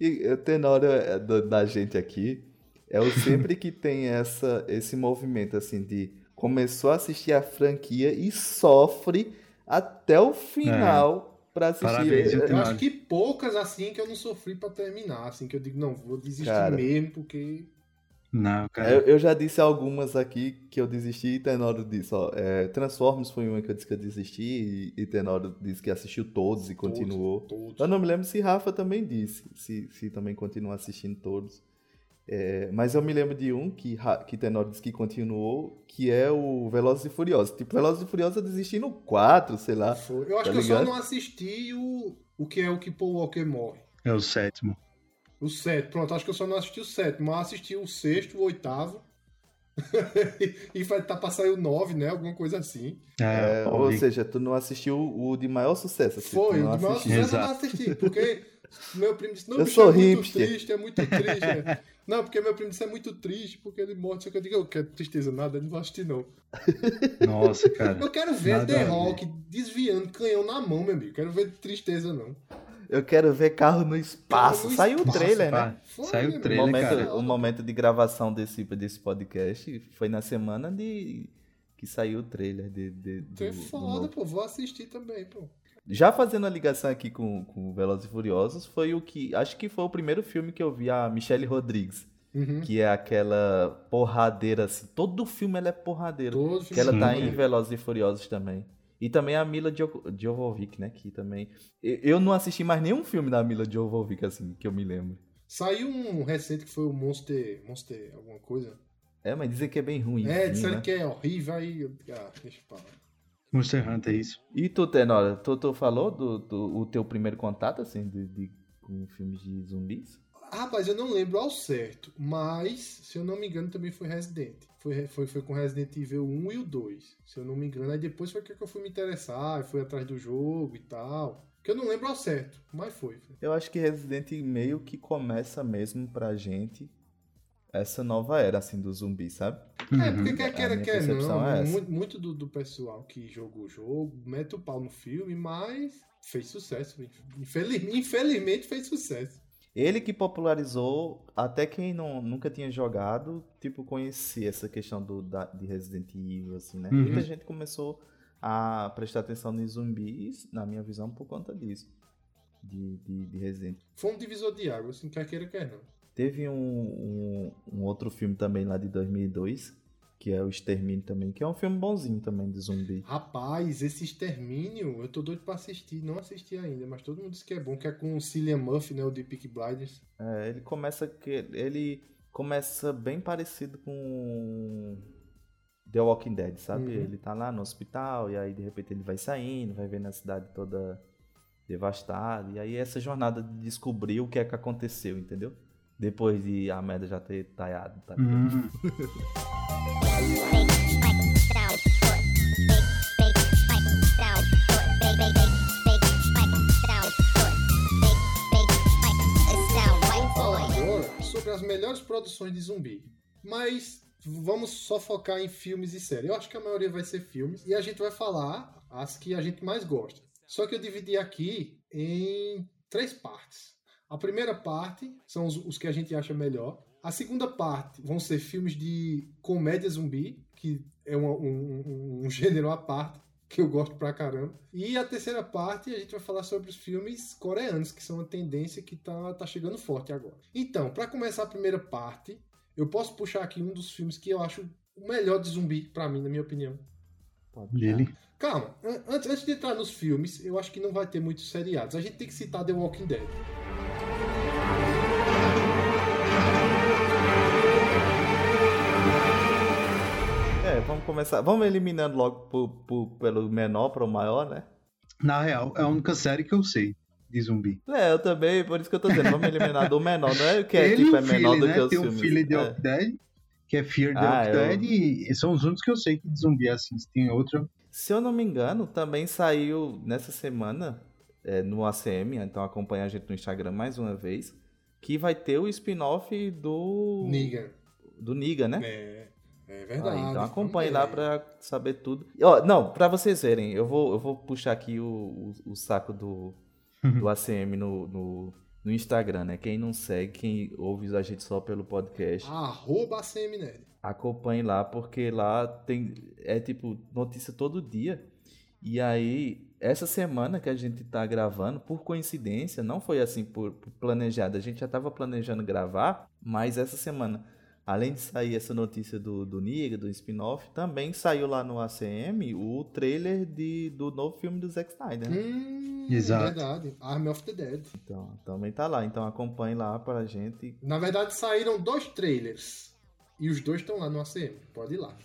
E o tenor é, do- da gente aqui é o sempre que tem essa, esse movimento assim de começou a assistir a franquia e sofre até o final pra assistir. Parabéns, viu, Eu Tenório? acho que poucas, assim, que eu não sofri pra terminar. Assim, que eu digo, não, vou desistir Cara. mesmo, porque... Não, cara. Eu, eu já disse algumas aqui que eu desisti e Tenoro disse, ó, é, Transformers foi uma que eu disse que eu desisti e, e Tenoro disse que assistiu todos e continuou. Todos, todos. Eu não me lembro se Rafa também disse, se, se também continua assistindo todos. É, mas eu me lembro de um que, que Tenor disse que continuou, que é o Velozes e Furiosos. Tipo, Velozes e Furiosos eu desisti no 4, sei lá. Eu acho Tá que eu só ligado? não assisti o, o que é o que Paul Walker morre. É o sétimo. O sétimo. Pronto, acho que eu só não assisti o sétimo, mas assisti o sexto, o oitavo. e vai estar pra sair o nove, né? Alguma coisa assim. É, É, ou seja, tu não assistiu o de maior sucesso. assim, Foi, o de maior sucesso eu não Exato. assisti, porque meu primo disse, não, Eu bicho, sou é muito hipster. triste, é muito triste. é. Não, porque meu primo disse, é muito triste, porque ele morre. Só que eu digo, eu quero tristeza nada, eu não vou assistir, não. Nossa, cara. Eu quero ver Nada The. Rock desviando canhão na mão, meu amigo. Quero ver tristeza, não. Eu quero ver carro no espaço. No Saiu o espaço, trailer, né? Pá, Foi, Saiu o O trailer, momento, cara. o momento de gravação desse, desse podcast foi na semana de que saiu o trailer de, de- do, é foda, pô. Vou assistir também, pô. Já fazendo a ligação aqui com, com Velozes e Furiosos, foi o que. Acho que foi o primeiro filme que eu vi a Michelle Rodrigues. Uhum. Que é aquela porradeira assim. Todo filme ela é porradeira. Todo Que ela filme tá em. Velozes e Furiosos também. E também a Mila Jo- Jovovich, né? Que também. Eu não assisti mais nenhum filme da Mila Jovovich, assim, que eu me lembro. Saiu um recente que foi o Monster. Monster, alguma coisa. É, mas dizem que é bem ruim. é, disseram né? que é horrível aí. Ah, deixa eu falar. Monster Hunter, é isso. E tu, Tenora, tu, tu falou do, do o teu primeiro contato, assim, de, de- com filmes de zumbis? Rapaz, eu não lembro ao certo, mas, se eu não me engano, também foi Resident. Foi, foi, foi com Resident Evil 1 e o 2, se eu não me engano. Aí depois foi que eu fui me interessar, fui atrás do jogo e tal. Que eu não lembro ao certo, mas foi. foi. Eu acho que Resident meio que começa mesmo pra gente essa nova era, assim, do zumbi, sabe? É, Uhum. porque quer queira, quer não. é essa. muito muito do, do pessoal que jogou o jogo mete o pau no filme, mas fez sucesso. Infeliz- infelizmente fez sucesso. Ele que popularizou, até quem não, nunca tinha jogado, tipo, conhecia essa questão do, da, de Resident Evil, assim, né? Uhum. Muita gente começou a prestar atenção nos zumbis, na minha visão, por conta disso. De, de, de Resident Foi um divisor de água, assim, quer queira, quer não. Teve um, um, um outro filme também lá de 2002, que é o Extermínio também, que é um filme bonzinho também de zumbi. Rapaz, esse extermínio, eu tô doido pra assistir. Não assisti ainda, mas todo mundo diz que é bom, que é com o Cillian Murphy, né? O de Peak Blinders. É, ele começa que ele começa bem parecido com The Walking Dead, sabe? Uhum. Ele tá lá no hospital e aí de repente ele vai saindo, vai vendo a cidade toda devastada e aí essa jornada de descobrir o que é que aconteceu, entendeu? Depois de a merda já ter taiado, tá? ligado? Sobre as melhores produções de zumbi. Mas vamos só focar em filmes e séries. Eu acho que a maioria vai ser filmes e a gente vai falar as que a gente mais gosta. Só que eu dividi aqui em três partes. A primeira parte são os, os que a gente acha melhor. A segunda parte vão ser filmes de comédia zumbi, que é um, um- um- gênero à parte, que eu gosto pra caramba. E a terceira parte a gente vai falar sobre os filmes coreanos, que são uma tendência que tá, tá chegando forte agora. Então, pra começar a primeira parte, eu posso puxar aqui um dos filmes que eu acho o melhor de zumbi, pra mim, na minha opinião. Dele. Calma, an- antes, antes de entrar nos filmes, eu acho que não vai ter muitos seriados. A gente tem que citar The Walking Dead. É, vamos começar. Vamos eliminando logo por- por- pelo menor para o maior, né? Na real, é a única série que eu sei. de zumbi. É, eu também, por isso que eu tô dizendo, vamos eliminar do menor, não é que é, Ele tipo, é o menor Philly, do né? que os Tem um filmes. filho de é. Dead, que é Fear the Ah, Walking eu- Dead, e são os únicos que eu sei que de zumbi é assim. Se tem outro. Se eu não me engano, também saiu nessa semana é, no ACM, então acompanha a gente no Instagram mais uma vez, que vai ter o spin-off do Niga. do Niga, né? É, é Ah, verdade. então acompanhe É. lá pra saber tudo. Ó, não, pra vocês verem, eu vou, eu vou puxar aqui o, o, o saco do, do ACM no, no, no Instagram, né? Quem não segue, quem ouve a gente só pelo podcast, Arroba ACMNerd. acompanhe lá, porque lá tem, é tipo, notícia todo dia. E aí, essa semana que a gente tá gravando, por coincidência, não foi assim por, por planejado, a gente já tava planejando gravar, mas essa semana, além de sair essa notícia do, do Niga, do spin-off, também saiu lá no ACM o trailer de, do novo filme do Zack Snyder. né? Hum, Exato. verdade. Army of the Dead. Então, também tá lá. Então acompanhe lá pra gente. Na verdade, saíram dois trailers. E os dois estão lá no ACM. Pode ir lá.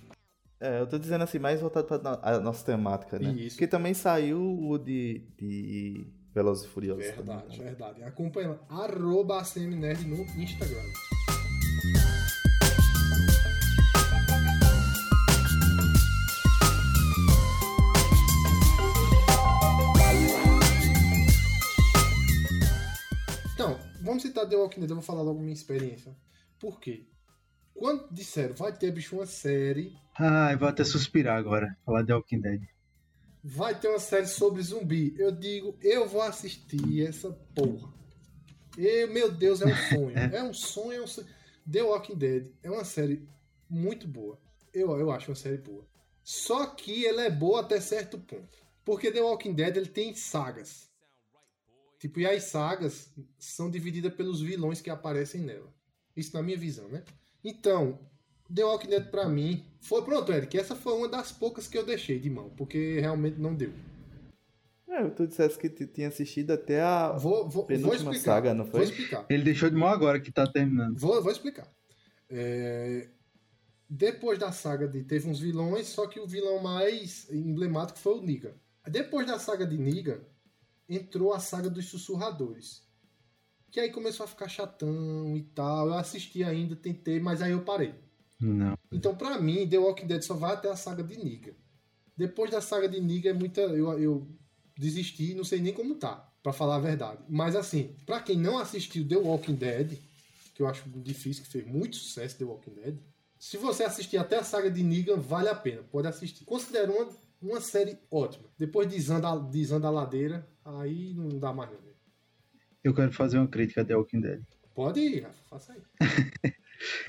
É, eu tô dizendo assim, mais voltado pra a nossa temática, né? Isso. Porque também saiu o de, de Velozes e Furiosos. Verdade, também, né? verdade. Acompanha lá. Arroba ACMNerd no Instagram. The Walking Dead, eu vou falar logo minha experiência. Por quê? Quando disseram, vai ter, bicho, uma série, Ai, vou até suspirar agora. Falar de Walking Dead. vai ter uma série sobre zumbi, eu digo, eu vou assistir essa porra. E, meu Deus, é um sonho. é um sonho, é um sonho. The Walking Dead é uma série muito boa. Eu, eu acho uma série boa. Só que ela é boa até certo ponto. Porque The Walking Dead ele tem sagas. Tipo, e as sagas são divididas pelos vilões que aparecem nela. Isso na minha visão, né? Então, The Walking Dead pra mim foi pronto, Eric. Essa foi uma das poucas que eu deixei de mão, porque realmente não deu. É, tu disseste que tu tinha assistido até a. Vou, vou, vou Penúltima explicar. saga, não foi? Vou explicar. Ele deixou de mão agora que tá terminando. Vou, vou explicar. É, Depois da saga de. Teve uns vilões, só que o vilão mais emblemático foi o Negan. Depois da saga de Negan, entrou a saga dos sussurradores. Que aí começou a ficar chatão e tal. Eu assisti ainda, tentei, mas aí eu parei. Não. Então, pra mim, The Walking Dead só vai até a saga de Negan. Depois da saga de Negan, é muita. Eu, eu desisti, não sei nem como tá, pra falar a verdade. Mas assim, pra quem não assistiu The Walking Dead, que eu acho difícil, que fez muito sucesso The Walking Dead, se você assistir até a saga de Negan, vale a pena, pode assistir. Considero uma, uma série ótima. Depois desanda, desanda a ladeira, aí não dá mais não. Eu quero fazer uma crítica The Walking Dead. Pode ir, Rafa, faça aí.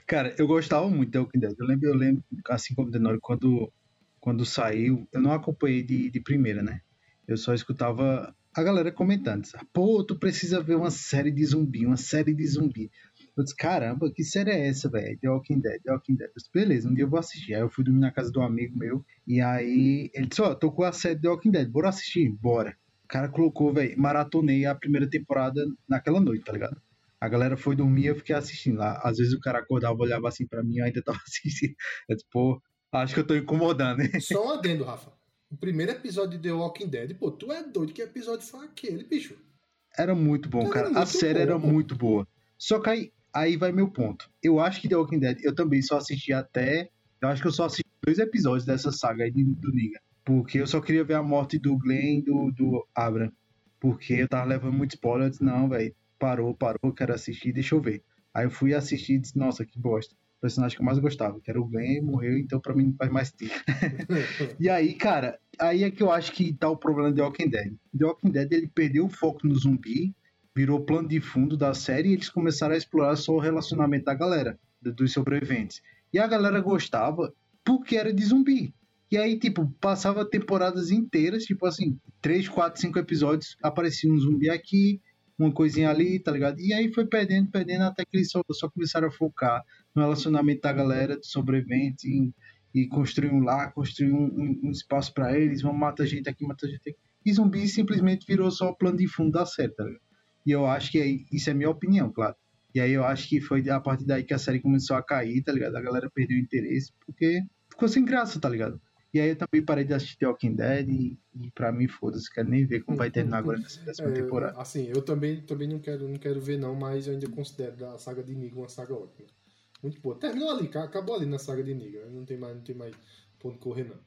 Cara, eu gostava muito de Walking Dead. Eu lembro, eu lembro assim como Denori, quando, quando saiu, eu não acompanhei de, de primeira, né? Eu só escutava a galera comentando. Pô, tu precisa ver uma série de zumbi, uma série de zumbi. Eu disse, caramba, que série é essa, velho? The Walking Dead, The Walking Dead. Eu disse, beleza, um dia eu vou assistir. Aí eu fui dormir na casa do amigo meu, e aí ele disse, ó, tô com a série The Walking Dead, bora assistir? Bora. O cara colocou, velho, maratonei a primeira temporada naquela noite, tá ligado? A galera foi dormir e eu fiquei assistindo lá. Às vezes o cara acordava, olhava assim pra mim, eu ainda tava assistindo. Eu disse, pô, acho que eu tô incomodando, né? Só um adendo, Rafa. O primeiro episódio de The Walking Dead, pô, tu é doido, que episódio foi aquele, bicho? Era muito bom, Era cara. a muito série boa, era pô. muito boa. Só que aí, aí vai meu ponto. Eu acho que The Walking Dead, eu também só assisti até. Eu acho que eu só assisti dois episódios dessa saga aí do Niga. Porque eu só queria ver a morte do Glenn e do, do Abram. Porque eu tava levando muito spoiler. Eu disse, não, velho, parou, parou, quero assistir, deixa eu ver. Aí eu fui assistir e disse, nossa, que bosta. O personagem que eu mais gostava, que era o Glenn, morreu, então pra mim não faz mais tempo. E aí, cara, aí é que eu acho que tá o problema The Walking Dead. The Walking Dead, ele perdeu o foco no zumbi, virou plano de fundo da série e eles começaram a explorar só o relacionamento da galera, do- dos sobreviventes. E a galera gostava porque era de zumbi. E aí, tipo, passava temporadas inteiras, tipo assim, 3, 4, 5 episódios, aparecia um zumbi aqui, uma coisinha ali, tá ligado? E aí foi perdendo, perdendo, até que eles só, só começaram a focar no relacionamento da galera, dos sobreviventes, em e construir um lar, construir um, um- um espaço pra eles, vamos matar gente aqui, matar gente aqui. E zumbi simplesmente virou só o plano de fundo da série, tá ligado? E eu acho que aí, isso é minha opinião, claro. E aí eu acho que foi a partir daí que a série começou a cair, tá ligado? A galera perdeu o interesse, porque ficou sem graça, tá ligado? E aí eu também parei de assistir The Walking Dead e, e pra mim, foda-se, quero nem ver como vai terminar agora nessa décima É, temporada. assim, eu também, também não, quero, não quero ver, não, mas eu ainda considero a saga de Negan uma saga ótima. Muito boa. Terminou ali, ca- acabou ali na saga de Negan. Não tem mais, não tem mais ponto correr, não.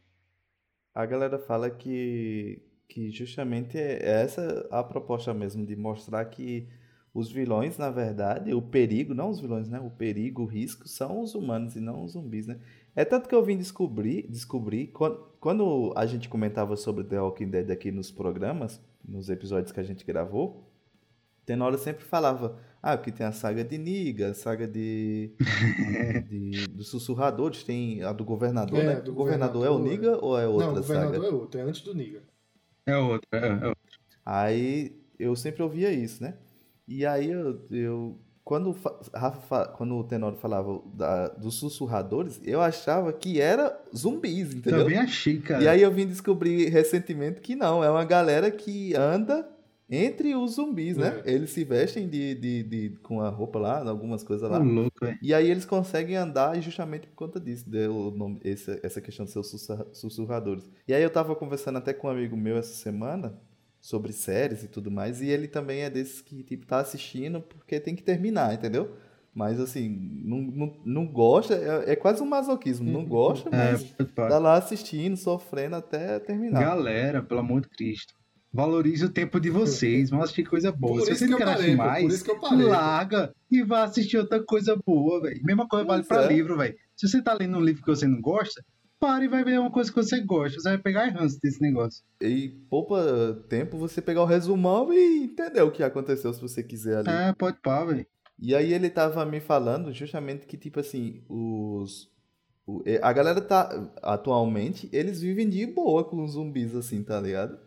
A galera fala que, que justamente é essa a proposta mesmo, de mostrar que os vilões, na verdade, o perigo, não os vilões, né? O perigo, o risco são os humanos e não os zumbis, né? É tanto que eu vim descobrir, descobrir quando, quando a gente comentava sobre The Walking Dead aqui nos programas, nos episódios que a gente gravou, Tenório sempre falava, ah, porque tem a saga de Niga, a saga de, de- dos sussurradores, tem a do governador, É, né? do o governador, é o governador, Niga ou é outra não, o governador saga? é outro, é antes do Negan. É outra, é, é outra. Aí eu sempre ouvia isso, né? E aí eu, eu quando, fa- Rafa fa- quando o Tenório falava da- dos sussurradores, eu achava que era zumbis, entendeu? Também achei, cara. E aí eu vim descobrir recentemente que não, é uma galera que anda entre os zumbis, né? É. Eles se vestem de, de, de- com a roupa lá, algumas coisas lá. louco, velho. E aí eles conseguem andar justamente por conta disso, deu o nome, essa, essa questão de ser os sussurra- sussurradores. E aí eu tava conversando até com um amigo meu essa semana sobre séries e tudo mais, e ele também é desses que, tipo, tá assistindo porque tem que terminar, entendeu? Mas assim, não, não, não gosta, é, é quase um masoquismo, não gosta, É, mas parar. tá lá assistindo, sofrendo até terminar. Galera, pelo amor de Cristo. Valorize o tempo de vocês, vão assistir coisa boa. Por Se você não quer assistir mais, parei, larga e vá assistir outra coisa boa, velho. Mesma coisa vale Pois pra é. livro, velho. Se você tá lendo um livro que você não gosta, pare e vai ver uma coisa que você gosta. Você vai pegar ranço desse negócio. E poupa tempo você pegar o resumão e entender o que aconteceu se você quiser ali. É, pode pá, velho. E aí ele tava me falando justamente que, tipo assim, os. o- A galera tá. Atualmente, eles vivem de boa com os zumbis, assim, tá ligado?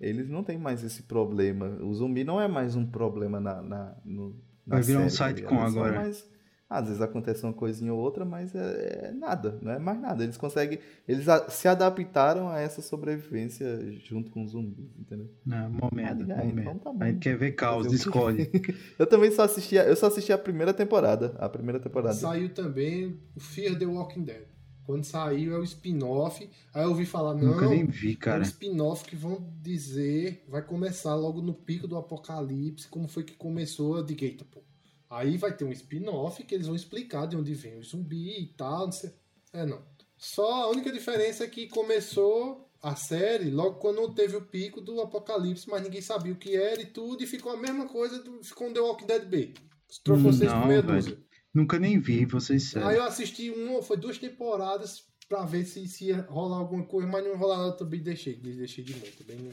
Eles não tem mais esse problema. O zumbi não é mais um problema na. na no, na Vai virar um série, tá? É só agora. mais- às vezes acontece uma coisinha ou outra, mas é, é nada, não é mais nada. Eles conseguem. Eles a- se adaptaram a essa sobrevivência junto com os zumbis, entendeu? Não, momento, Ah, momento. então tá bom. A gente quer ver caos, o escolhe. Eu também só assisti. a- Eu só assisti a primeira temporada. A primeira temporada. Saiu também o Fear the Walking Dead. Quando saiu é o spin-off. Aí eu ouvi falar, não, Nunca nem vi, é um cara. spin-off que vão dizer, vai começar logo no pico do apocalipse, como foi que começou. Eu digo, eita, pô. Aí vai ter um spin-off que eles vão explicar de onde vem o zumbi e tal, não sei. É, não. Só a única diferença é que começou a série logo quando teve o pico do apocalipse, mas ninguém sabia o que era e tudo, e ficou a mesma coisa, do, ficou um The Walking Dead B. Trocou por Não, meia velho. dúzia. Nunca nem vi, vocês Aí sério. eu assisti uma, foi duas temporadas pra ver se, se ia rolar alguma coisa, mas não rolar nada também deixei, deixei de mão, também não.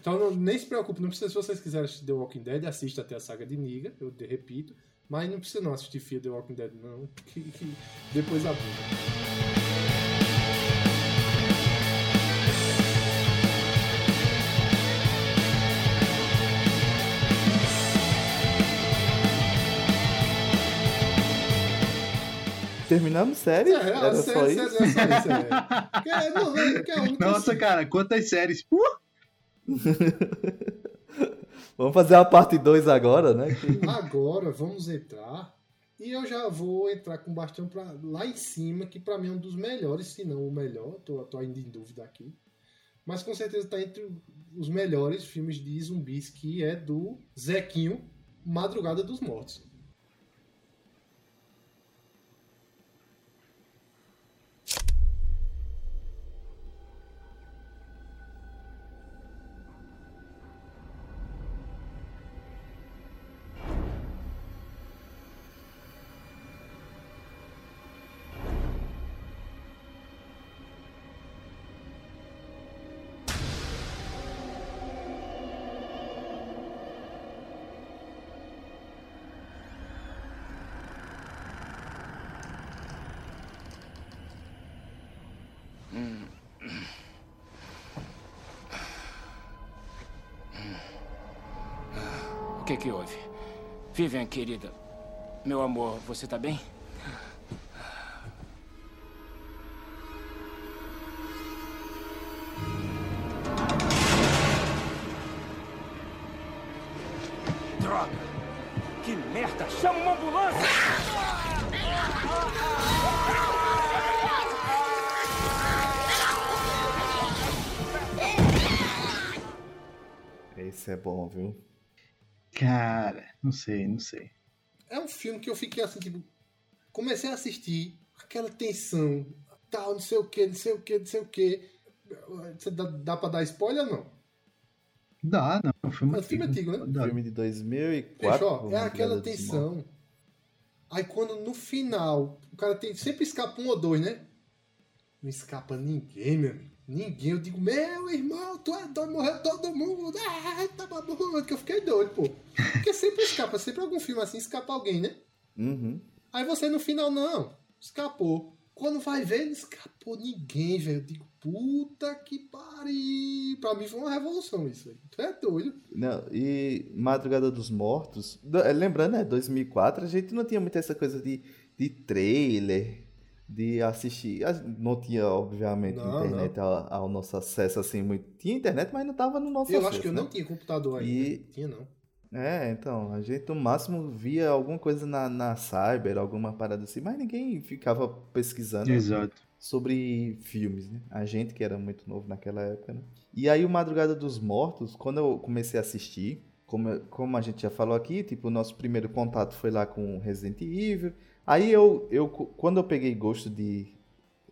Então não- nem se preocupe, não precisa se vocês quiserem assistir The Walking Dead, assista até a saga de Niga, eu de- repito, mas não precisa não assistir Fear The Walking Dead não, que, que depois abusa. Terminamos série? É, Era é, só isso? sério, sério, sério. Que é- não, é a única- Nossa, cara, quantas séries. Uh! Vamos fazer a parte 2 agora, né? Agora vamos entrar. E eu já vou entrar com o bastão pra, lá em cima, que pra mim é um dos melhores, se não o melhor. Tô, tô ainda em dúvida aqui. Mas com certeza tá entre os melhores filmes de zumbis, que é do Zequinho, Madrugada dos Mortos. Que que houve? Vivian, querida. Meu amor, você tá bem? Não sei, não sei. É um filme que eu fiquei assim, tipo. Comecei a assistir, aquela tensão, tal, não sei o que, não sei o que, não sei o que. Você dá, dá pra dar spoiler ou não? Dá, não. É um filme É um filme antigo, né? Dá. Filme de 2004. Fechou? É aquela tensão. Aí quando no final, o cara tem, sempre escapa um ou dois, né? Não escapa ninguém, meu amigo. Ninguém. Eu digo, meu irmão, tu é doido, morreu todo mundo. Ah, tá babando. Que eu fiquei doido, pô. Porque sempre escapa, sempre algum filme assim, escapa alguém, né? Uhum. Aí você no final, não, escapou. Quando vai ver, não escapou ninguém, velho. Eu digo, puta que pariu. Pra mim foi uma revolução isso aí. Tu é doido. Não, e Madrugada dos Mortos, é, lembrando, né, 2004, a gente não tinha muito essa coisa de, de trailer, de assistir. Não tinha, obviamente, Não, internet ao, ao nosso acesso, assim, muito. Tinha internet, mas não tava no nosso Eu acesso. acho que eu né? não tinha computador ainda. E- Tinha não. É, então, a gente no máximo via alguma coisa na, na Cyber, alguma parada assim, mas ninguém ficava pesquisando Exato. sobre filmes, né? A gente que era muito novo naquela época, né? E aí o Madrugada dos Mortos, quando eu comecei a assistir, como, como a gente já falou aqui, tipo, o nosso primeiro contato foi lá com Resident Evil. Aí eu, eu quando eu peguei gosto de,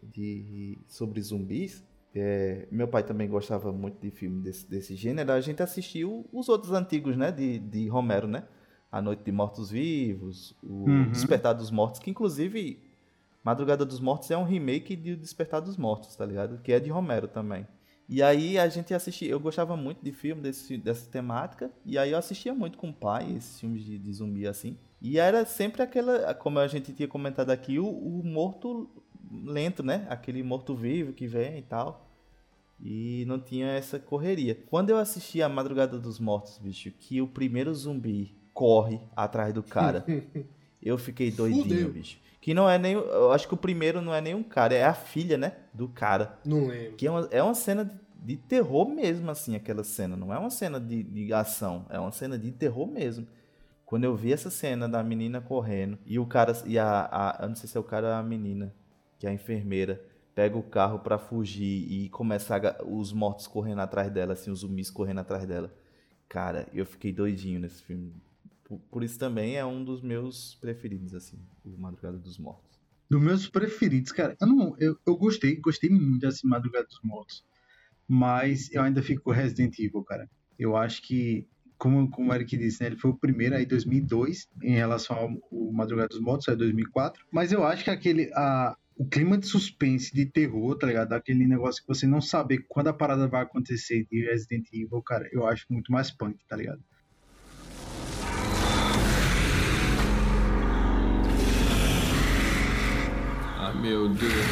de sobre zumbis, é, meu pai também gostava muito de filme desse, desse gênero, a gente assistiu os outros antigos, né, de, de Romero, né? A Noite de Mortos Vivos, o Uhum. Despertar dos Mortos, que inclusive Madrugada dos Mortos é um remake de O Despertar dos Mortos, tá ligado? Que é de Romero também. E aí a gente assistia, eu gostava muito de filme desse, dessa temática, e aí eu assistia muito com o pai, esses filmes de, de zumbi assim. E era sempre aquela, como a gente tinha comentado aqui, o, o morto lento, né? Aquele morto-vivo que vem e tal. E não tinha essa correria. Quando eu assisti a Madrugada dos Mortos, bicho, que o primeiro zumbi corre atrás do cara, eu fiquei doidinho, Fudeu. bicho. Que não é nem. Eu acho que o primeiro não é nem um cara, é a filha, né? Do cara. Não lembro. Que é uma, é uma cena de, de terror mesmo, assim, aquela cena. Não é uma cena de, de ação, é uma cena de terror mesmo. Quando eu vi essa cena da menina correndo e o cara. E a. a eu não sei se é o cara ou a menina, que é a enfermeira, pega o carro pra fugir e começa a, os mortos correndo atrás dela, assim, os zumbis correndo atrás dela. Cara, eu fiquei doidinho nesse filme. Por, isso também é um dos meus preferidos, assim, o Madrugada dos Mortos. Dos meus preferidos, cara. Eu, não, eu, eu gostei, gostei muito dessa Madrugada dos Mortos. Mas eu ainda fico com Resident Evil, cara. Eu acho que, como, como o Eric disse, né, ele foi o primeiro aí 2002 em relação ao, Madrugada dos Mortos, é 2004. Mas eu acho que aquele. A, o clima de suspense, de terror, tá ligado? Aquele negócio que você não sabe quando a parada vai acontecer de Resident Evil, cara, eu acho muito mais punk, tá ligado? Meu Deus.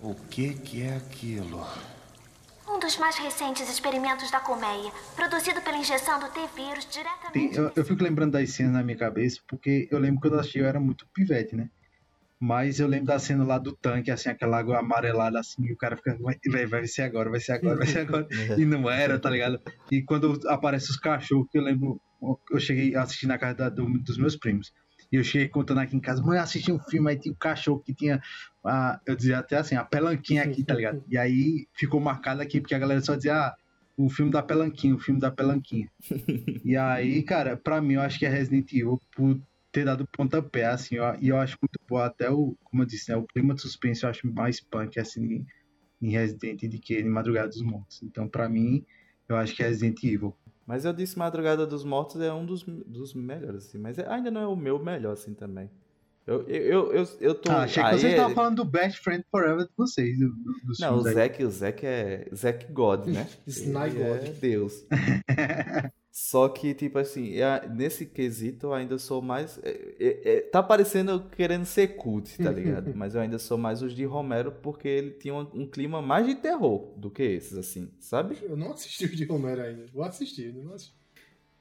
O que que é aquilo? Um dos mais recentes experimentos da colmeia, produzido pela injeção do T-vírus Tem- diretamente. eu, eu fico lembrando das cenas na minha cabeça, porque eu lembro que quando eu assisti eu era muito pivete, né? Mas eu lembro da cena lá do tanque, assim, aquela água amarelada, assim, e o cara fica, vai, vai ser agora, vai ser agora, vai ser agora. e não era, tá ligado? E quando aparece os cachorros, que eu lembro, eu cheguei a assistir na casa da- do- dos meus primos. E eu cheguei contando aqui em casa, mãe, assisti um filme, aí tinha um cachorro que tinha, a, eu dizia até assim, a pelanquinha aqui, tá ligado? E aí ficou marcado aqui, porque a galera só dizia, ah, o filme da pelanquinha, o filme da pelanquinha. E aí, cara, pra mim eu acho que é Resident Evil por ter dado pontapé, assim, ó, e eu acho muito bom até o, como eu disse, né, o clima de suspense eu acho mais punk, assim, em, em Resident do que em Madrugada dos Mortos. Então, pra mim, eu acho que é Resident Evil. Mas eu disse Madrugada dos Mortos é um dos, dos melhores, assim. Mas ainda não é o meu melhor, assim, também. Eu, eu, eu, eu, eu tô... Ah, achei que aí você é- estava falando do Best Friend Forever de vocês, do, do, Não, o. Zack, o Zack é... Zack God, né? Ele É God. Deus. Só que, tipo assim, é- nesse quesito eu ainda sou mais... é- é- é- tá parecendo querendo ser cult, tá ligado? Mas eu ainda sou mais os de Romero porque ele tinha um, um clima mais de terror do que esses, assim, sabe? Eu não assisti o de Romero ainda. Vou assistir, não assisti.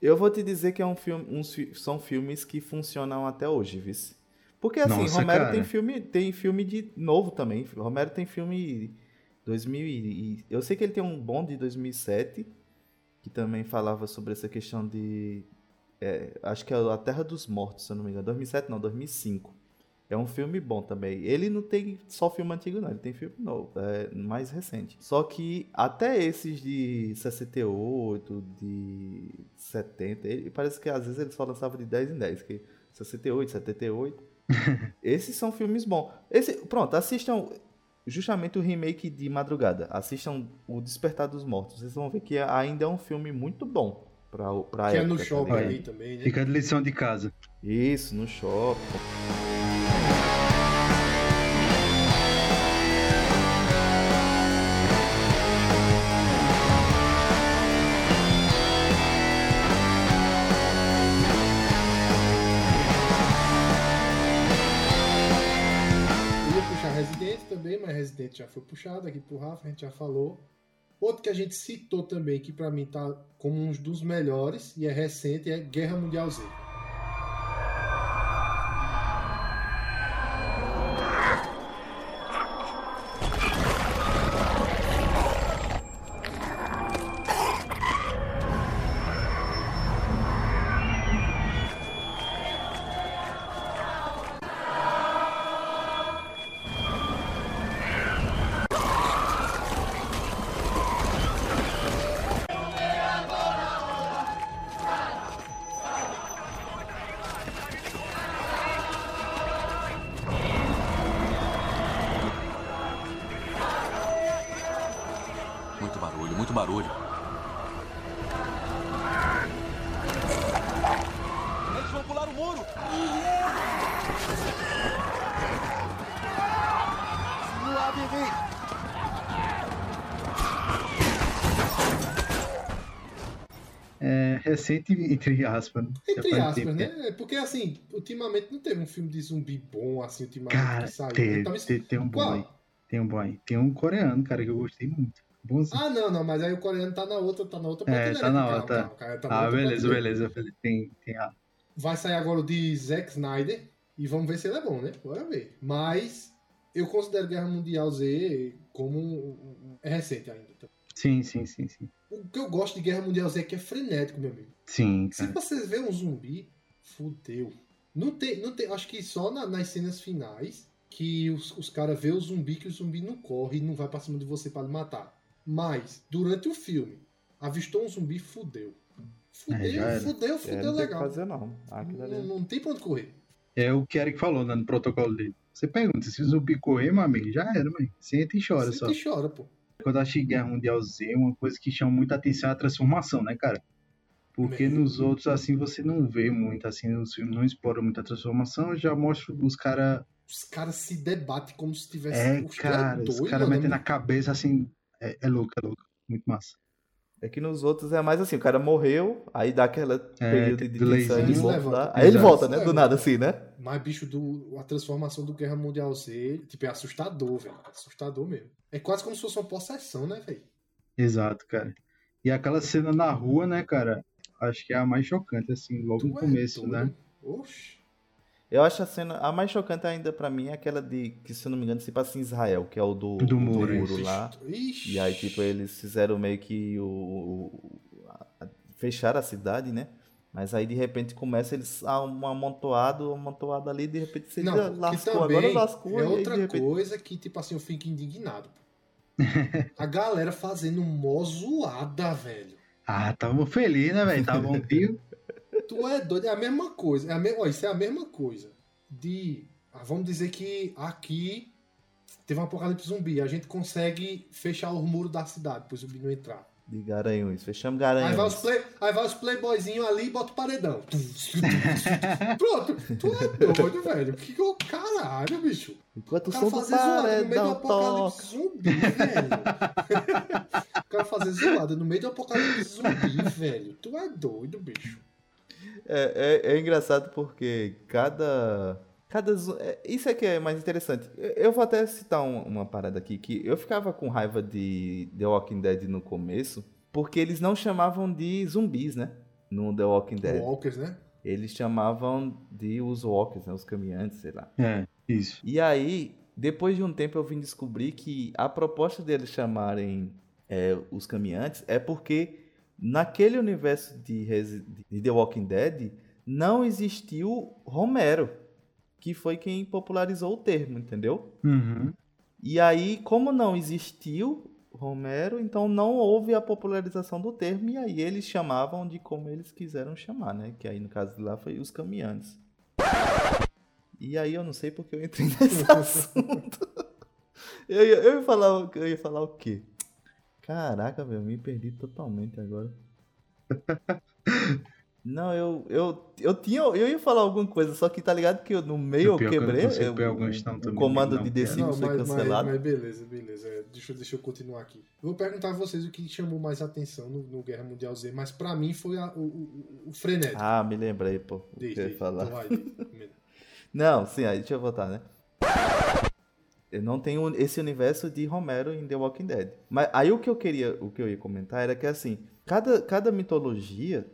Eu vou te dizer que é um filme, uns são filmes que funcionam até hoje, vice. Porque assim, Nossa, Romero cara. tem filme, tem filme de novo também. Romero tem filme 2000 e, e- eu sei que ele tem um bom de 2007 que também falava sobre essa questão de. é, acho que é A Terra dos Mortos, se eu não me engano. 2007, não, 2005. É um filme bom também. Ele não tem só filme antigo, não. Ele tem filme novo, é mais recente. Só que até esses de 68, de 70, ele, parece que às vezes eles só lançavam de 10 em 10. Que 68, 78. esses são filmes bons. Esse, pronto, assistam justamente o remake de Madrugada. Assistam O Despertar dos Mortos. Vocês vão ver que ainda é um filme muito bom. Pra, pra Que é época, no tá shopping ligado? ali também, né? Fica de lição de casa. Isso, no shopping. Resident já foi puxado aqui pro Rafa, a gente já falou. Outro que a gente citou também, que pra mim tá como um dos melhores, e é recente, é Guerra Mundial Z. Recente, entre aspas. né? Entre aspas, tempo né? É Porque assim, ultimamente não teve um filme de zumbi bom assim, ultimamente Cara, que saiu. tem, Então, isso- tem, um bom aí. Tem um bom aí. Tem um coreano, cara, que eu gostei muito. Bonzinho. Ah, não, não, mas aí o coreano tá na outra, tá na outra é, tá na calma, outra. calma, cara, tá ah, beleza, beleza. beleza. Tem, tem a. Vai sair agora o de Zack Snyder e vamos ver se ele é bom, né? Bora ver. Mas eu considero Guerra Mundial Z como é recente ainda. Sim, sim, sim, sim. O que eu gosto de Guerra Mundial Z é que é frenético, meu amigo. Sim, Se cara. você vê um zumbi, fudeu. Não tem, não tem, acho que só na- nas cenas finais que os, os caras vê o zumbi que o zumbi não corre e não vai pra cima de você pra lhe matar. Mas, durante o filme, avistou um zumbi, fudeu. Fudeu, É, fudeu, É, fudeu não tem legal. fazer, não. Não, não tem pra onde correr. É o que Eric falou né, no protocolo dele. Você pergunta, se o zumbi correr, meu amigo, já era, mãe. Senta e chora Você só. que chora, pô. Quando eu achei Guerra Mundial Z, uma coisa que chama muita atenção é a transformação, né, cara? Porque nos outros, assim, você não vê muito, assim, nos filmes não explora muita transformação, já mostra os caras. Os caras se debatem como se tivesse. É, Os cara, os doido, caras mano. metendo na cabeça, assim. É, é louco, é louco. Muito massa. É que nos outros é mais assim, o cara morreu, aí dá aquela É, período de delayzinho. tensão, ele volta lá. Aí ele volta, né? Do nada assim, né? Mas, bicho, do, a transformação do Guerra Mundial Z, tipo, é assustador, velho. Assustador mesmo. É quase como se fosse uma possessão, né, velho? Exato, cara. E aquela cena na rua, né, cara? Acho que é a mais chocante, assim, logo Tu no é começo, doido. né? Oxi. Eu acho a cena, a mais chocante ainda pra mim é aquela de, que se eu não me engano, se passa em Israel, que é o do, Do muro, muro isso. lá. Ixi. E aí, tipo, eles fizeram meio que o. o- a- fecharam a cidade, né? Mas aí de repente começa eles a um amontoado, um amontoado ali, de repente você Não, lascou, agora lascou, é e aí, outra de repente. coisa que, tipo assim, eu fico indignado. pô. A galera fazendo mó zoada, velho. Ah, tava feliz, né, velho? Tava um tio. Tu é doido, é a mesma coisa. É a me... Ó, isso é a mesma coisa. De. ah, vamos dizer que aqui teve um apocalipse zumbi. A gente consegue fechar o muro da cidade pro zumbi não entrar. De Garanhuns, fechamos Aí vai os, play... Aí vai os playboyzinhos ali e bota o paredão. Pronto. Tu é doido, velho. Que que o caralho, bicho. Enquanto O som do zoada no meio do paredão apocalipse zumbi, velho. o cara fazer zoada no meio do apocalipse zumbi, velho. Tu é doido, bicho. É, é, é engraçado porque cada. cada é, isso é que é mais interessante. Eu- Eu vou até citar um- uma parada aqui que eu ficava com raiva de The Walking Dead no começo, porque eles não chamavam de zumbis, né? No The Walking Dead. Walkers, né? Eles chamavam de os walkers, né? Os caminhantes, sei lá. É, isso. E aí, depois de um tempo, eu vim descobrir que a proposta deles chamarem é, os caminhantes é porque naquele universo de, de The Walking Dead não existiu Romero, que foi quem popularizou o termo, entendeu? Uhum. E aí, como não existiu Romero, então não houve a popularização do termo, e aí eles chamavam de como eles quiseram chamar, né? Que aí no caso de lá foi os caminhantes. E aí eu não sei porque eu entrei nesse assunto. Eu, ia- eu ia falar, eu ia falar o quê? Caraca, velho, me perdi totalmente agora. Não, eu, eu, eu tinha, eu ia falar alguma coisa, só que tá ligado que eu, no meio eu eu quebrei, sei eu- questão o comando não, de cara. DC Não, foi mas, mas, cancelado. mas beleza, beleza. É, deixa, eu- deixa eu continuar aqui. Eu vou perguntar a vocês o que chamou mais atenção no, no Guerra Mundial Z, mas pra mim foi a- o, o, o frenético. Ah, me lembrei, pô, Diz, eu ia falar. Então vai. Não, sim, aí deixa eu voltar, né? Eu não tenho esse universo de Romero em The Walking Dead. Mas aí o que eu queria, o que eu ia comentar era que assim, cada, cada mitologia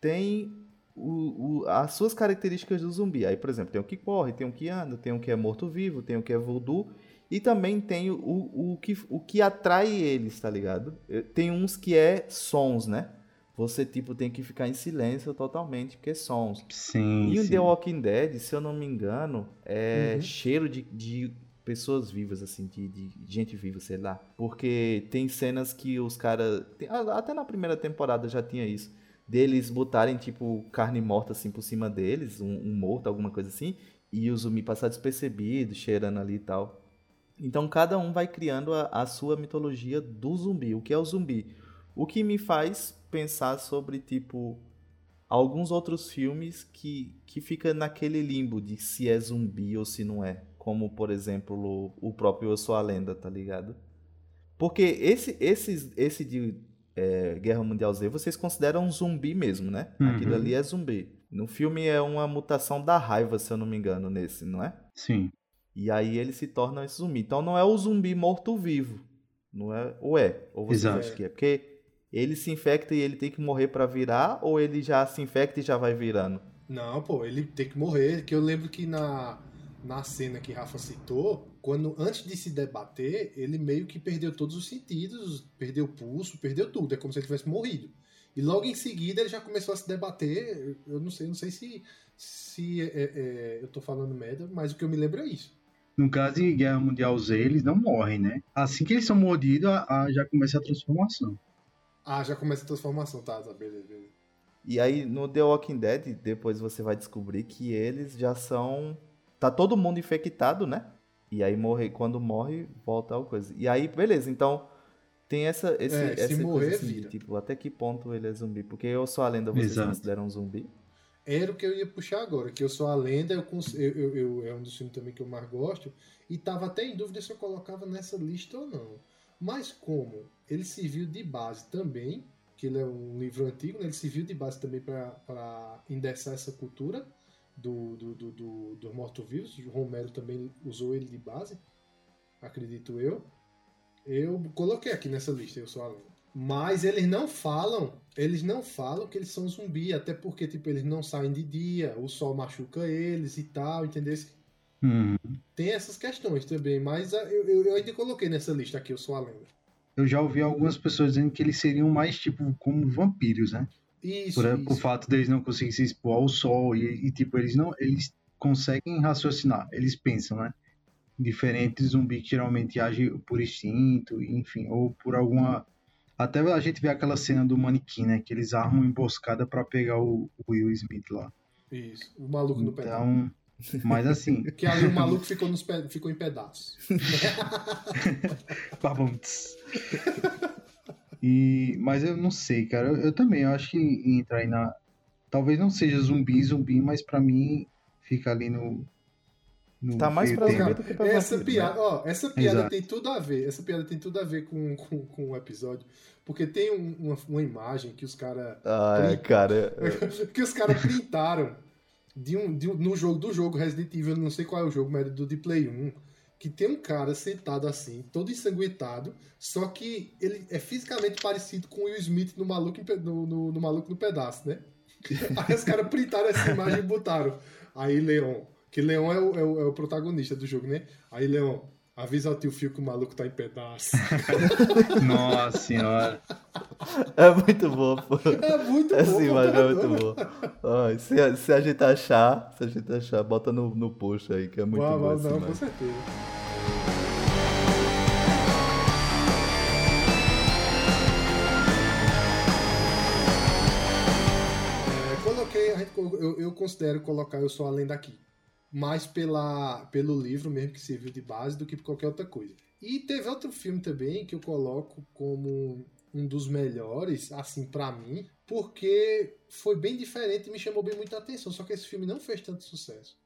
tem o, o- as suas características do zumbi. Aí, por exemplo, tem o que corre, tem o que anda, tem o que é morto-vivo, tem o que é voodoo. E também tem o, o, que, o que atrai eles, tá ligado? Tem uns que é sons, né? Você, tipo, tem que ficar em silêncio totalmente, porque é sons. Sim, E o sim. The Walking Dead, se eu não me engano, é Uhum. cheiro de, de pessoas vivas, assim, de, de gente viva, sei lá. Porque tem cenas que os caras. Até na primeira temporada já tinha isso. Deles botarem, tipo, carne morta, assim, por cima deles, um, um morto, alguma coisa assim, e o zumbi passar despercebido, cheirando ali e tal. Então cada um vai criando a, a sua mitologia do zumbi. O que é o zumbi? O que me faz pensar sobre, tipo, alguns outros filmes que, que fica naquele limbo de se é zumbi ou se não é. Como, por exemplo, o, o próprio Eu Sou a Lenda, tá ligado? Porque esse, esse, esse de é, Guerra Mundial Z, vocês consideram um zumbi mesmo, né? Uhum. Aquilo ali é zumbi. No filme é uma mutação da raiva, se eu não me engano, nesse, não é? Sim. E aí ele se torna esse zumbi. Então não é o zumbi morto-vivo. Não é? Ou é? Ou você Exato. acha que é? Porque ele se infecta e ele tem que morrer pra virar, ou ele já se infecta e já vai virando? Não, pô, ele tem que morrer. Que eu lembro que na, na cena que Rafa citou, quando antes de se debater, ele meio que perdeu todos os sentidos, perdeu o pulso, perdeu tudo. É como se ele tivesse morrido. E logo em seguida ele já começou a se debater. Eu não sei, não sei se, se é- é- eu tô falando merda, mas o que eu me lembro é isso. No caso de Guerra Mundial Z, eles não morrem, né? Assim que eles são mordidos, a, a- já começa a transformação. Ah, já começa a transformação, tá, tá, beleza, beleza. E aí no The Walking Dead, depois você vai descobrir que eles já são. Tá todo mundo infectado, né? E aí morre, quando morre, volta ao coisa. E aí, beleza, então tem essa, esse, É, se essa morrer, coisa assim, de, tipo, até que ponto ele é zumbi? Porque eu sou a lenda, vocês Exato. consideram um zumbi? Era o que eu ia puxar agora, que eu sou a lenda, eu, eu, eu- eu- é um dos filmes também que eu mais gosto, e tava até em dúvida se eu colocava nessa lista ou não. Mas como ele serviu de base também, que ele é um livro antigo, né, ele serviu de base também para indexar essa cultura do, do, do, do, dos mortos-vivos, o Romero também usou ele de base, acredito eu. Eu coloquei aqui nessa lista, eu sou a lenda. Mas eles não falam, eles não falam que eles são zumbi, até porque tipo eles não saem de dia, o sol machuca eles e tal, entendeu? Uhum. Tem essas questões também, mas ah, eu, eu, eu ainda coloquei nessa lista aqui, eu sou a lenda. Eu já ouvi algumas pessoas dizendo que eles seriam mais, tipo, como vampiros, né? Isso, Por, isso. por fato deles não conseguirem se expor ao sol e, e, tipo, eles não... Eles conseguem raciocinar, eles pensam, né? Diferente zumbi que geralmente age por instinto, enfim, ou por alguma... Até a gente vê aquela cena do manequim, né? Que eles armam emboscada pra pegar o, o Will Smith lá. Isso, o maluco no pedaço. Então, mas assim, Que ali o maluco ficou, nos pe- ficou em pedaços. E, mas eu não sei, cara. Eu, eu também eu acho que entra aí na. Talvez não seja zumbi, zumbi, mas pra mim fica ali no. no Tá mais pra zumbi do que pra Essa vampiro, piada, né? ó, essa piada Exato. tem tudo a ver. Essa piada tem tudo a ver com, com, com o episódio. Porque tem um- uma, uma imagem que os caras. Ai, cara. que os caras printaram de um, de um- no jogo do jogo Resident Evil, não sei qual é o jogo, mas é do de Play 1, que tem um cara sentado assim, todo ensanguentado, só que ele é fisicamente parecido com o Will Smith no maluco, no, no, no maluco no pedaço, né? Aí os caras printaram essa imagem e botaram. Aí Leon, que Leon é o, é o, é o protagonista do jogo, né? Aí Leon, avisa ao tio Fio que o maluco tá em pedaço. Nossa senhora. É muito boa, pô. É muito Essa bom, imagem pô, é muito boa. Ó, se, a- se a gente achar, se a gente achar, bota no, no post aí, que é muito boa vai, essa não, com certeza. É, coloquei, eu, eu considero colocar Eu Sou Além Daqui. Mais pela, pelo livro mesmo que serviu de base do que por qualquer outra coisa. E teve outro filme também que eu coloco como um dos melhores, assim, pra mim, porque foi bem diferente e me chamou bem muita atenção. Só que esse filme não fez tanto sucesso.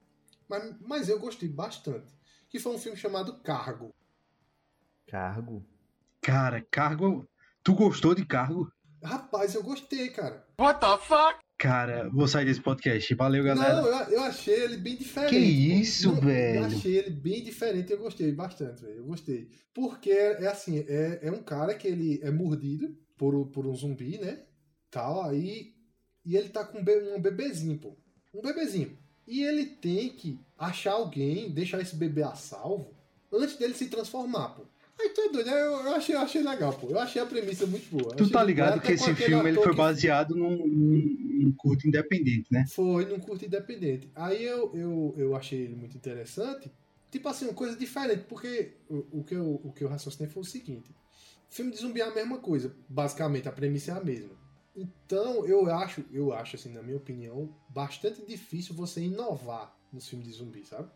Mas, mas eu gostei bastante. Que foi um filme chamado Cargo. Cargo? Cara, cargo. Tu gostou de cargo? Rapaz, eu gostei, cara. What the fuck? Cara, vou sair desse podcast. Valeu, galera. Não, eu, eu achei ele bem diferente. Que isso, Eu velho? achei ele bem diferente e eu gostei bastante, velho. Eu gostei. Porque é, é assim, é, é um cara que ele é mordido por, por um zumbi, né? Tal, aí. E ele tá com um, um bebezinho, pô. Um bebezinho. E ele tem que achar alguém, deixar esse bebê a salvo, antes dele se transformar, pô. Aí tu é doido, eu, eu achei, eu achei legal, pô. Eu achei a premissa muito boa. Tu tá ligado boa, que esse filme ele foi que- baseado num, num, num curto independente, né? foi num curto independente. Aí eu, eu, eu achei ele muito interessante. Tipo assim, uma coisa diferente, porque o, o, que eu, o que eu raciocinei foi o seguinte: filme de zumbi é a mesma coisa, basicamente, a premissa é a mesma. Então, eu acho, eu acho, assim, na minha opinião, bastante difícil você inovar nos filmes de zumbi, sabe?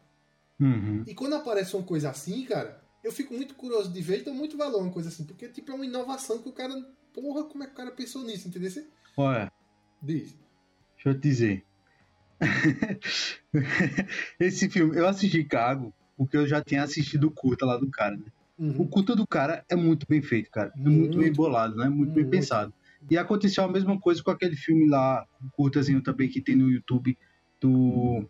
Uhum. E quando aparece uma coisa assim, cara, eu fico muito curioso de ver e dou muito valor a uma coisa assim, porque, tipo, é uma inovação que o cara. Porra, como é que o cara pensou nisso, entendeu? Olha, Diz. deixa eu te dizer. esse filme, eu assisti Cargo porque eu já tinha assistido o curta lá do cara, né? Uhum. O curta do cara é muito bem feito, cara. É muito, bem Muito. bolado, né? Muito, bem Muito. pensado. E aconteceu a mesma coisa com aquele filme lá, um curtazinho também que tem no YouTube do.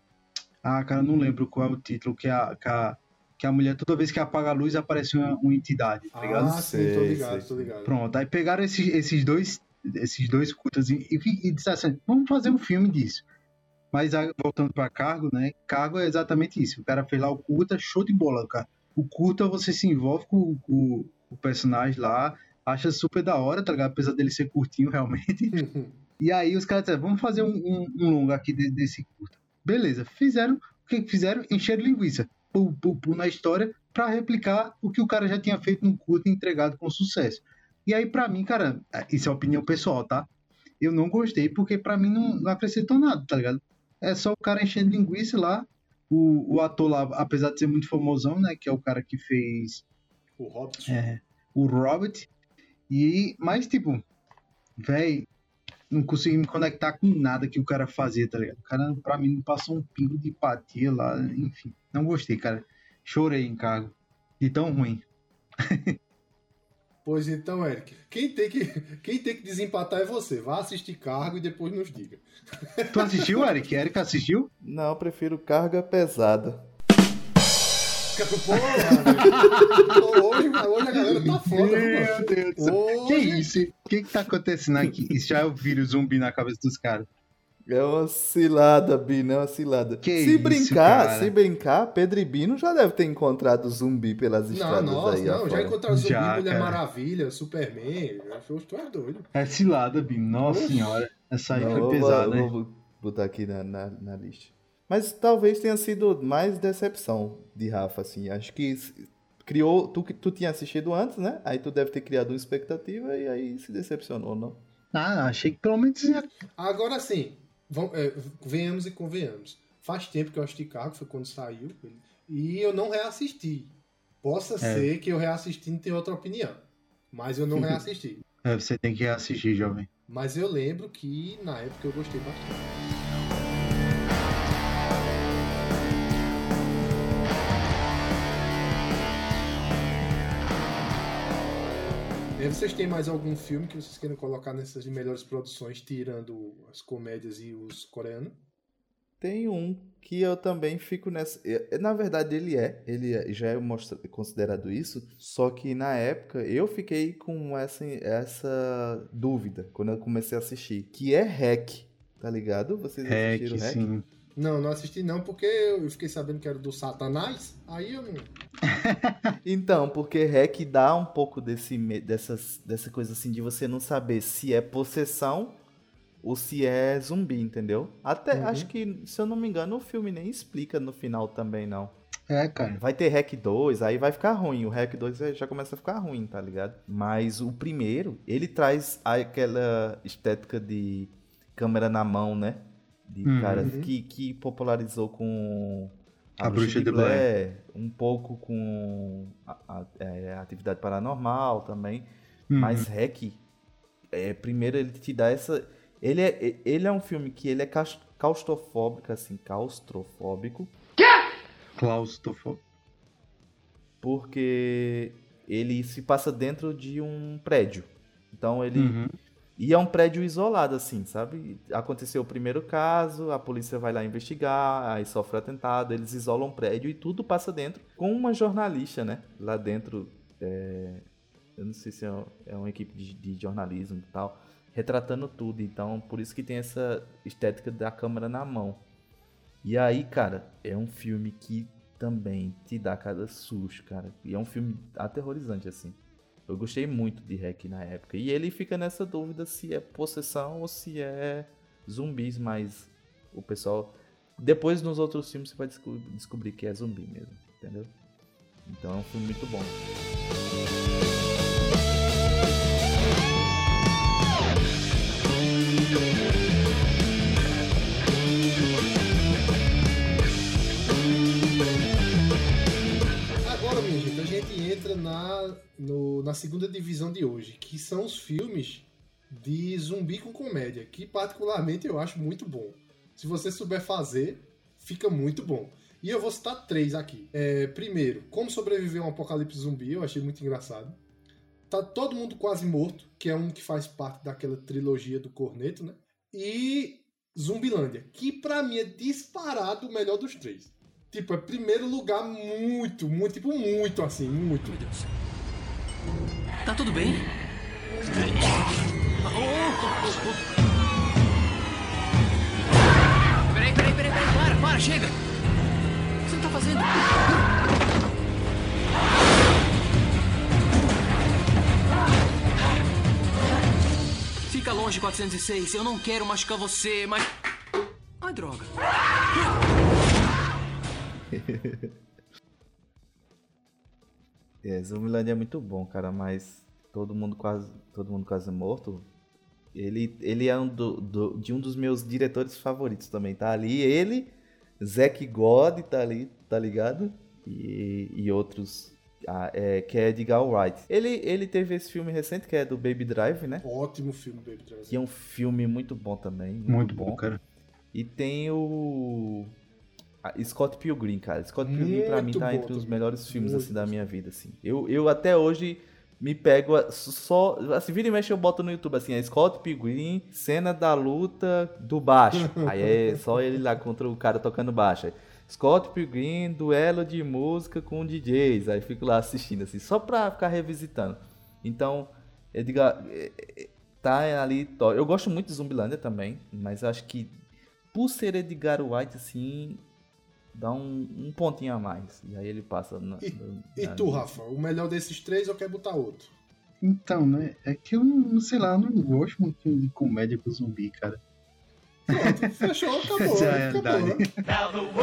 Ah, cara, não lembro qual é o título, que a, que a, que a mulher, toda vez que apaga a luz, aparece uma, uma entidade, tá ligado? Ah, sim, tô Sei, ligado, sei, tô ligado. Pronto, aí pegaram esses, esses dois esses dois curtas e, e, e disseram assim, vamos fazer um filme disso. Mas aí, voltando para Cargo, né? Cargo é exatamente isso. O cara fez lá o curta, show de bola, cara. O curta você se envolve com, com o personagem lá, acha super da hora, tá ligado? Apesar dele ser curtinho realmente. E aí os caras disseram, vamos fazer um, um, um longa aqui de- desse curta. Beleza, fizeram, o que que fizeram? Encheram linguiça pu, pu, pu, na história para replicar o que o cara já tinha feito no curta e entregado com sucesso. E aí, pra mim, cara, isso é opinião pessoal, tá? Eu não gostei porque pra mim não, não acrescentou nada, tá ligado? É só o cara enchendo linguiça lá. O, o ator lá, apesar de ser muito famosão, né? Que é o cara que fez O Hobbit. é, o Robert. E, mas, tipo, véi, não consegui me conectar com nada que o cara fazia, tá ligado? O cara, pra mim, não passou um pingo de empatia lá, enfim. Não gostei, cara. Chorei em cargo. De tão ruim. Pois então, Eric, quem tem, que, quem tem que desempatar é você. Vá assistir cargo e depois nos diga. Tu assistiu, Eric? Eric assistiu? Não, eu prefiro carga pesada. Pô, hoje, hoje a galera tá foda? Meu Deus do céu. Hoje- Que isso? O que que tá acontecendo aqui? Isso já é o vírus zumbi na cabeça dos caras. É uma cilada, Bino, é uma cilada. Que se isso, brincar, cara? se brincar, Pedro e Bino já deve ter encontrado zumbi pelas Não, estradas nossa, aí não. afora. Já encontraram Zumbi, Já, Mulher cara. Maravilha, Superman. Hoje tu é doido. É cilada, Bim. Nossa Oxi. senhora. Essa aí Não, foi eu pesada, vou, né? eu vou botar aqui na, na, na lista. Mas talvez tenha sido mais decepção de Rafa, assim. Acho que criou. Tu, tu tinha assistido antes, né? Aí tu deve ter criado uma expectativa e aí se decepcionou, não? Ah, achei que pelo menos ia Agora sim, vamos, é, venhamos e convenhamos. Faz tempo que eu assisti Cargo, foi quando saiu. E eu não reassisti. Possa ser que eu reassistindo tenha outra opinião. Mas eu não reassisti. É, você tem que assistir, jovem. Mas eu lembro que na época eu gostei bastante. E aí, vocês têm mais algum filme que vocês queiram colocar nessas melhores produções, tirando as comédias e os coreanos? Tem um que eu também fico nessa. é, Na verdade, ele é. Ele é- já é mostra- considerado isso. Só que na época eu fiquei com essa, essa dúvida quando eu comecei a assistir. Que é Hack. Tá ligado? Vocês assistiram Hack, Hack? sim. Não, não assisti não, porque eu fiquei sabendo que era do Satanás. Aí eu não. Então, porque REC dá um pouco desse, dessas, dessa coisa assim de você não saber se é possessão ou se é zumbi, entendeu? Até Uhum. acho que, se eu não me engano, o filme nem explica no final também, não. É, cara. Vai ter REC 2, aí vai ficar ruim. O REC 2 já começa a ficar ruim, tá ligado? Mas o primeiro, ele traz aquela estética de câmera na mão, né? De Uhum. cara que, que popularizou com A Bruxa de Blair. um pouco com a, a- é, a atividade paranormal também. Uhum. Mas REC, é, primeiro ele te dá essa. Ele é, ele é um filme que ele é claustrofóbico, assim, claustrofóbico. Claustrofóbico. porque ele se passa dentro de um prédio. Então ele. Uhum. E é um prédio isolado, assim, sabe? Aconteceu o primeiro caso, a polícia vai lá investigar, aí sofre atentado, eles isolam o prédio e tudo passa dentro com uma jornalista, né? Lá dentro. é, Eu não sei se é, é uma equipe de, de jornalismo e tal, retratando tudo. Então, por isso que tem essa estética da câmera na mão. E aí, cara, é um filme que também te dá cada susto, cara. E é um filme aterrorizante, assim. Eu gostei muito de Hack na época. E ele fica nessa dúvida se é possessão ou se é zumbis, mas o pessoal. Depois nos outros filmes você vai desco- descobrir que é zumbi mesmo, entendeu? Então é um filme muito bom. Entra na, no- na segunda divisão de hoje, que são os filmes de zumbi com comédia, que particularmente eu acho muito bom. Se você souber fazer, fica muito bom. E eu vou citar três aqui. É, primeiro, Como Sobreviver a um Apocalipse Zumbi, eu achei muito engraçado. Tá Todo Mundo Quase Morto, que é um que faz parte daquela trilogia do Corneto, né? E Zumbilândia, que pra mim é disparado o melhor dos três. Tipo, é primeiro lugar muito, muito, tipo, muito assim, muito. Meu Deus. Tá tudo bem? Peraí, peraí, peraí, peraí, para, para, chega! O que você tá fazendo? Fica longe, 406. Eu não quero machucar você, mas. Ai, droga. É, Zumbilândia é muito bom, cara, mas todo mundo quase, todo mundo quase morto. Ele, ele é um do, do- de um dos meus diretores favoritos também. Tá ali ele, Zack God tá ali, tá ligado? E, e outros, ah, é, que é Edgar Wright. Ele, ele teve esse filme recente que é do Baby Drive, né? Ótimo filme, Baby Driver. Que é um filme muito bom também. Muito, Muito bom, cara. E tem o Scott Pilgrim, cara. Scott Pilgrim pra mim Muito tá bom entre os melhores filmes Muito assim da minha vida, assim. Eu, eu até hoje me pego só, assim, vira e mexe eu boto no YouTube assim, a Scott Pilgrim, cena da luta do baixo. Aí é só ele lá contra o cara tocando baixo. Scott Pilgrim, duelo de música com DJs. Aí fico lá assistindo assim, só pra ficar revisitando. Então, Edgar, é, é, tá ali. Eu gosto muito de Zumbilândia também, mas acho que por ser Edgar White, assim, dá um, um pontinho a mais. E aí ele passa. Na, E, na- e na- tu, Rafa? O melhor desses três ou quer botar outro? Então, né? É que eu não sei lá, eu não gosto muito de comédia com zumbi, cara. Pronto, fechou, acabou. É acabou. drum.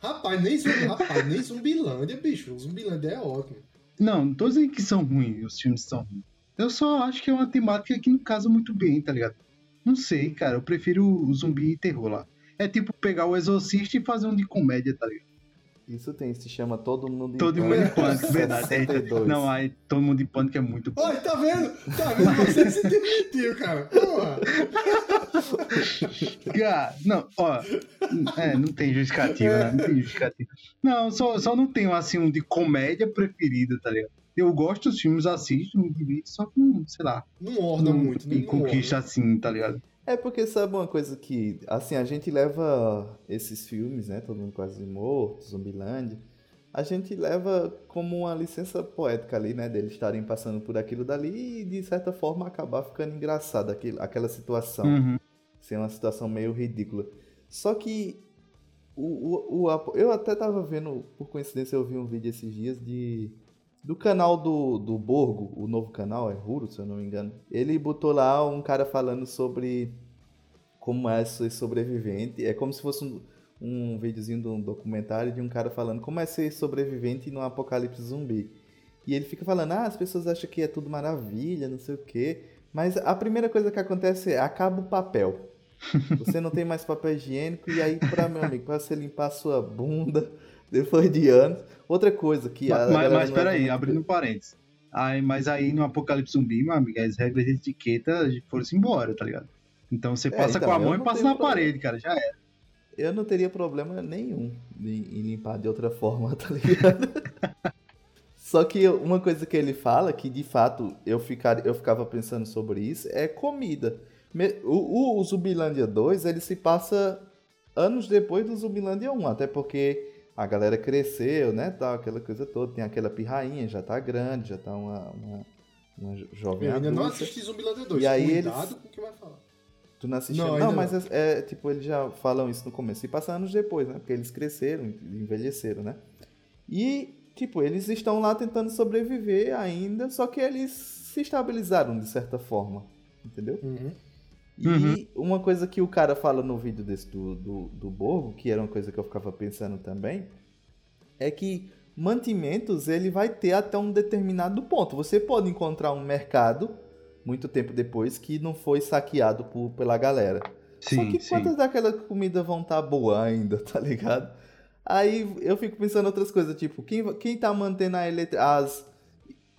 Rapaz, nem, Zumbi- rapaz, nem Zumbilândia, bicho. Zumbilândia é ótimo. Não, não tô dizendo que são ruins, os filmes são ruins. Eu só acho que é uma temática que não casa muito bem, tá ligado? Não sei, cara. Eu prefiro o zumbi e terror lá. É tipo pegar o Exorcista e fazer um de comédia, tá ligado? Isso tem, se chama Todo Mundo em Todo mundo em Pânico, pânico, verdade. 62. Não, aí todo mundo em pânico é muito bom. Olha, tá vendo? Tá vendo? Você se demitiu, cara. Porra. Cara, não, ó. É, não tem justificativa, né? Não tem justificativa. Não, só, só não tenho assim um de comédia preferida, tá ligado? Eu gosto dos filmes, assisto, me divirto, só que, sei lá, Não orna não muito, né? Não conquista orna. assim, tá ligado? É porque sabe uma coisa que, assim, a gente leva esses filmes, né? Todo mundo quase morto, Zumbilândia. A gente leva como uma licença poética ali, né? Deles estarem passando por aquilo dali e, de certa forma, acabar ficando engraçado aquilo, aquela situação. Uhum. ser uma situação meio ridícula. Só que O, o, o eu até tava vendo, por coincidência, eu vi um vídeo esses dias de. Do canal do, do Borgo, o novo canal, é Ruro, se eu não me engano. Ele botou lá um cara falando sobre como é ser sobrevivente. É como se fosse um, um videozinho de um documentário de um cara falando como é ser sobrevivente num apocalipse zumbi. E ele fica falando, ah, as pessoas acham que é tudo maravilha, não sei o quê. Mas a primeira coisa que acontece é acaba o papel. Você não tem mais papel higiênico e aí, pra meu amigo, pra você limpar a sua bunda depois de anos. Outra coisa que a Mas, mas, galera mas não peraí, muito- abrindo parênteses. Aí, mas aí no Apocalipse Zumbi, meu amigo, as regras de etiqueta foram-se embora, tá ligado? Então você É, passa então, com a mão e passa na problema. parede, cara, já era. Eu não teria problema nenhum em, limpar de outra forma, tá ligado? Só que uma coisa que ele fala, que de fato eu, ficar, eu ficava pensando sobre isso, é comida. Me- O, o Zumbilândia 2, ele se passa anos depois do Zumbilândia 1, até porque a galera cresceu, né, tal, aquela coisa toda. Tem aquela pirrainha, já tá grande, já tá uma, uma, uma jo- jovem Eu ainda não adulta. assisti Zumbilândia 2. E aí Cuidado eles- com o que vai falar. Tu não assistiu? Não, Não, mas não. É, é, tipo, eles já falam isso no começo. E passa anos depois, né? Porque eles cresceram, envelheceram, né? E, tipo, eles estão lá tentando sobreviver ainda, só que eles se estabilizaram de certa forma. Entendeu? Uhum. E uma coisa que o cara fala no vídeo desse do, do, do Borgo, que era uma coisa que eu ficava pensando também, é que mantimentos ele vai ter até um determinado ponto. Você pode encontrar um mercado muito tempo depois que não foi saqueado por, pela galera. Só Sim, que sim. quantas daquela comida vão estar boa ainda, tá ligado? Aí eu fico pensando outras coisas, tipo, quem, quem tá mantendo a elet- as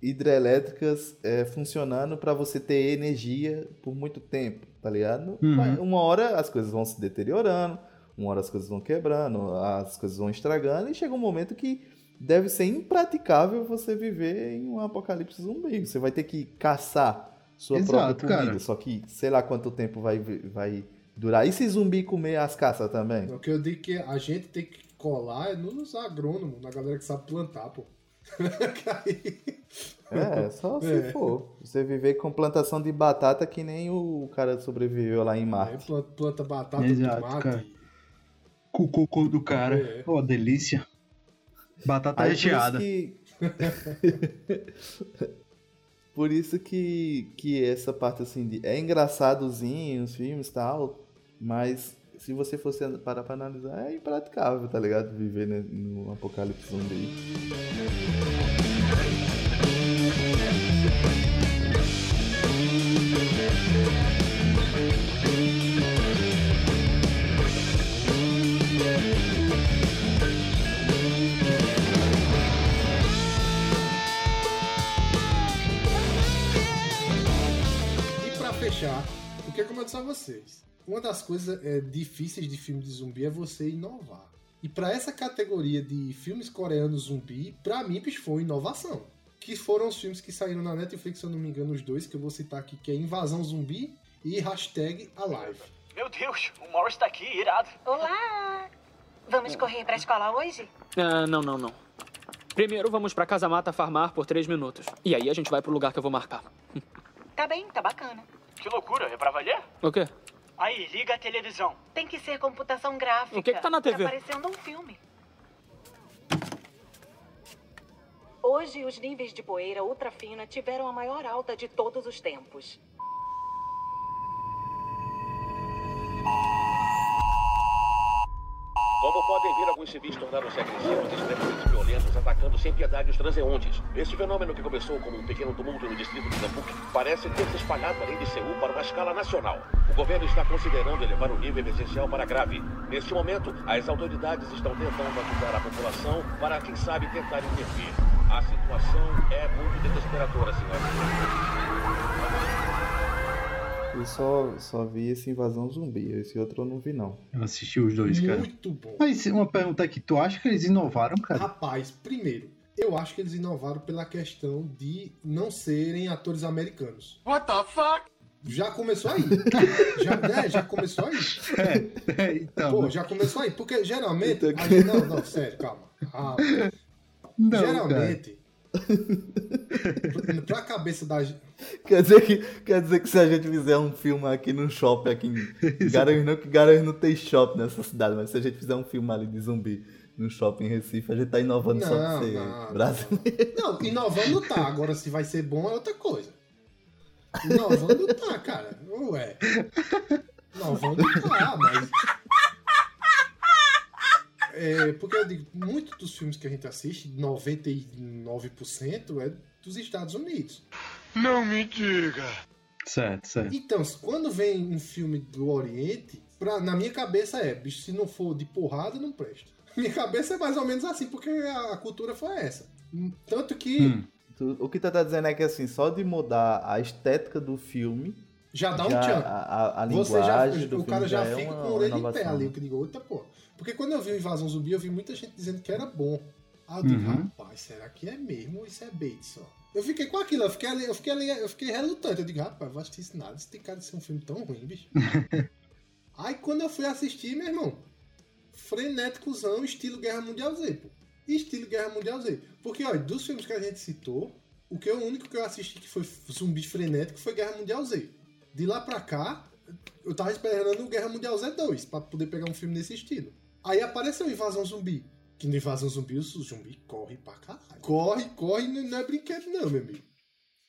hidrelétricas é, funcionando pra você ter energia por muito tempo, tá ligado? Uhum. Uma hora as coisas vão se deteriorando, uma hora as coisas vão quebrando, as coisas vão estragando, e chega um momento que deve ser impraticável você viver em um apocalipse zumbi. Você vai ter que caçar sua Exato, própria comida. cara. Só que sei lá quanto tempo vai, vai durar. E se zumbi comer as caças também? O que eu digo que a gente tem que colar é nos agrônomos, na galera que sabe plantar, pô. É, só se É. for. Você viver com plantação de batata que nem o cara sobreviveu lá em Marte. planta, planta batata, Exato, tomate. cara. Com o cocô do cara. É. Pô, delícia. Batata Aí por isso recheada. que- Por isso que, que essa parte assim de. É engraçadozinho os filmes e tal, mas se você fosse parar pra analisar, é impraticável, tá ligado? Viver né, no apocalipse zumbi. Fechar, o que é como eu disse a vocês? Uma das coisas é, difíceis de filme de zumbi é você inovar. E pra essa categoria de filmes coreanos zumbi, pra mim, bicho, foi uma inovação. Que foram os filmes que saíram na Netflix, se eu não me engano, os dois que eu vou citar aqui, que é Invasão Zumbi e Hashtag Alive. Meu Deus, o Morris tá aqui, irado. Olá! Vamos correr pra escola hoje? Ah, não, não, não. Primeiro vamos pra Casa Mata farmar por três minutos. E aí a gente vai pro lugar que eu vou marcar. Tá bem, tá bacana. Que loucura, é pra valer? O quê? Aí, liga a televisão. Tem que ser computação gráfica. O que que tá na TV? Tá parecendo um filme. Hoje, os níveis de poeira ultrafina tiveram a maior alta de todos os tempos. Como podem ver, alguns civis tornaram-se agressivos extremamente violentos, atacando sem piedade os transeuntes. Este fenômeno, que começou como um pequeno tumulto no distrito de Nampuk, parece ter se espalhado além de Seul para uma escala nacional. O governo está considerando elevar o nível emergencial para grave. Neste momento, as autoridades estão tentando ajudar a população para, quem sabe, tentar intervir. A situação é muito desesperadora, senhoras Eu só, só vi esse Invasão Zumbi, esse outro eu não vi não. Eu assisti os dois, cara. Muito bom. Mas uma pergunta aqui, tu acha que eles inovaram, cara? Rapaz, primeiro, eu acho que eles inovaram pela questão de não serem atores americanos. What the fuck? Já começou aí. já, né, já começou aí. É, então. Pô, já começou aí. Porque geralmente. a gente- não, não, sério, calma. calma. Não, geralmente. Pra, pra cabeça da. gente- Quer dizer, que, quer dizer que se a gente fizer um filme aqui no shopping, aqui em Garanhuns, não que Garanhuns não tem shopping nessa cidade, mas se a gente fizer um filme ali de zumbi no shopping em Recife, a gente tá inovando só Não, de ser não, brasileiro. Não, inovando tá. Agora, se vai ser bom é outra coisa. Inovando tá, cara. Ué. Inovando tá, mas. É, porque eu digo, muitos dos filmes que a gente assiste, 99% é dos Estados Unidos. Não me diga. Certo, certo. Então, quando vem um filme do Oriente, pra, na minha cabeça é, bicho, se não for de porrada, não presta. Minha cabeça é mais ou menos assim, porque a, a cultura foi essa. Tanto que Hum. O que tu tá dizendo é que assim, só de mudar a estética do filme. Já dá um tchan. A, a, a Você já, o cara filme já, é fica uma, com a orelha em pé ali. Eu digo, eita pô. Porque quando eu vi o Invasão Zumbi, eu vi muita gente dizendo que era bom. Aí eu digo, Uhum. rapaz, será que é mesmo ou isso é bait só? Eu fiquei com aquilo, eu fiquei ali, eu fiquei ali, eu fiquei relutante. Eu digo, rapaz, vou assistir isso nada, isso tem cara de ser um filme tão ruim, bicho. Aí quando eu fui assistir, meu irmão, frenéticozão, estilo Guerra Mundial Z, pô. Estilo Guerra Mundial Z. Porque, olha, dos filmes que a gente citou, o que eu- o único que eu assisti que foi zumbi frenético foi Guerra Mundial Z. De lá pra cá, eu tava esperando o Guerra Mundial Z 2 pra poder pegar um filme nesse estilo. Aí apareceu Invasão Zumbi. Que no Invasão Zumbi, o zumbi corre pra caralho. Corre, corre, não não é brinquedo não, meu amigo.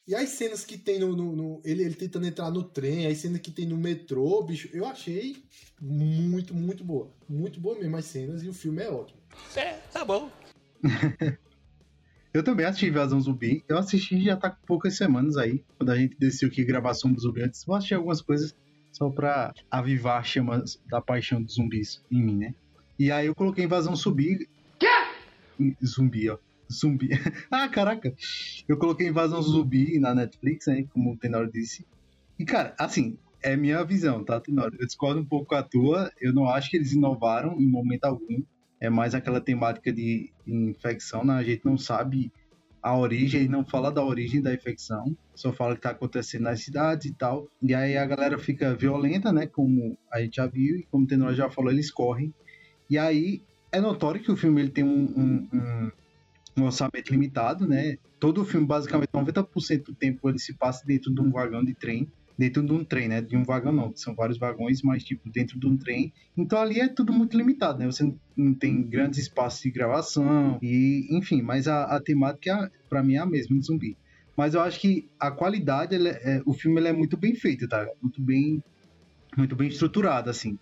E as cenas que tem no. no- no- ele, ele tentando entrar no trem, as cenas que tem no metrô, bicho, eu achei muito, muito boa. Muito boa mesmo as cenas e o filme é ótimo. É, tá bom. Eu também assisti Invasão Zumbi. Eu assisti já tá com poucas semanas aí. Quando a gente decidiu que gravar sobre zumbi antes, vou assistir algumas coisas só pra avivar a chama da paixão dos zumbis em mim, né? E aí eu coloquei Invasão Zumbi. Quê? Zumbi, ó. Zumbi. ah, caraca. Eu coloquei Invasão Zumbi na Netflix, né? Como o Tenor disse. E, cara, assim, é minha visão, tá, Tenor? Eu discordo um pouco com a tua. Eu não acho que eles inovaram em momento algum. É mais aquela temática de infecção, né? A gente não sabe a origem, não fala da origem da infecção, só fala que tá acontecendo nas cidades e tal. E aí a galera fica violenta, né? Como a gente já viu, e como o Tenor já falou, eles correm. E aí é notório que o filme ele tem um, um- um orçamento limitado, né? Todo o filme, basicamente, 90% do tempo ele se passa dentro de um vagão de trem. Dentro de um trem, né? De um vagão não, são vários vagões, mas tipo dentro de um trem. Então ali é tudo muito limitado, né? Você não- tem grandes espaços de gravação e, enfim, mas a, a temática para mim é a mesma de zumbi. Mas eu acho que a qualidade, ele é- é- o filme ele é muito bem feito, tá? Muito bem, muito bem estruturado, assim.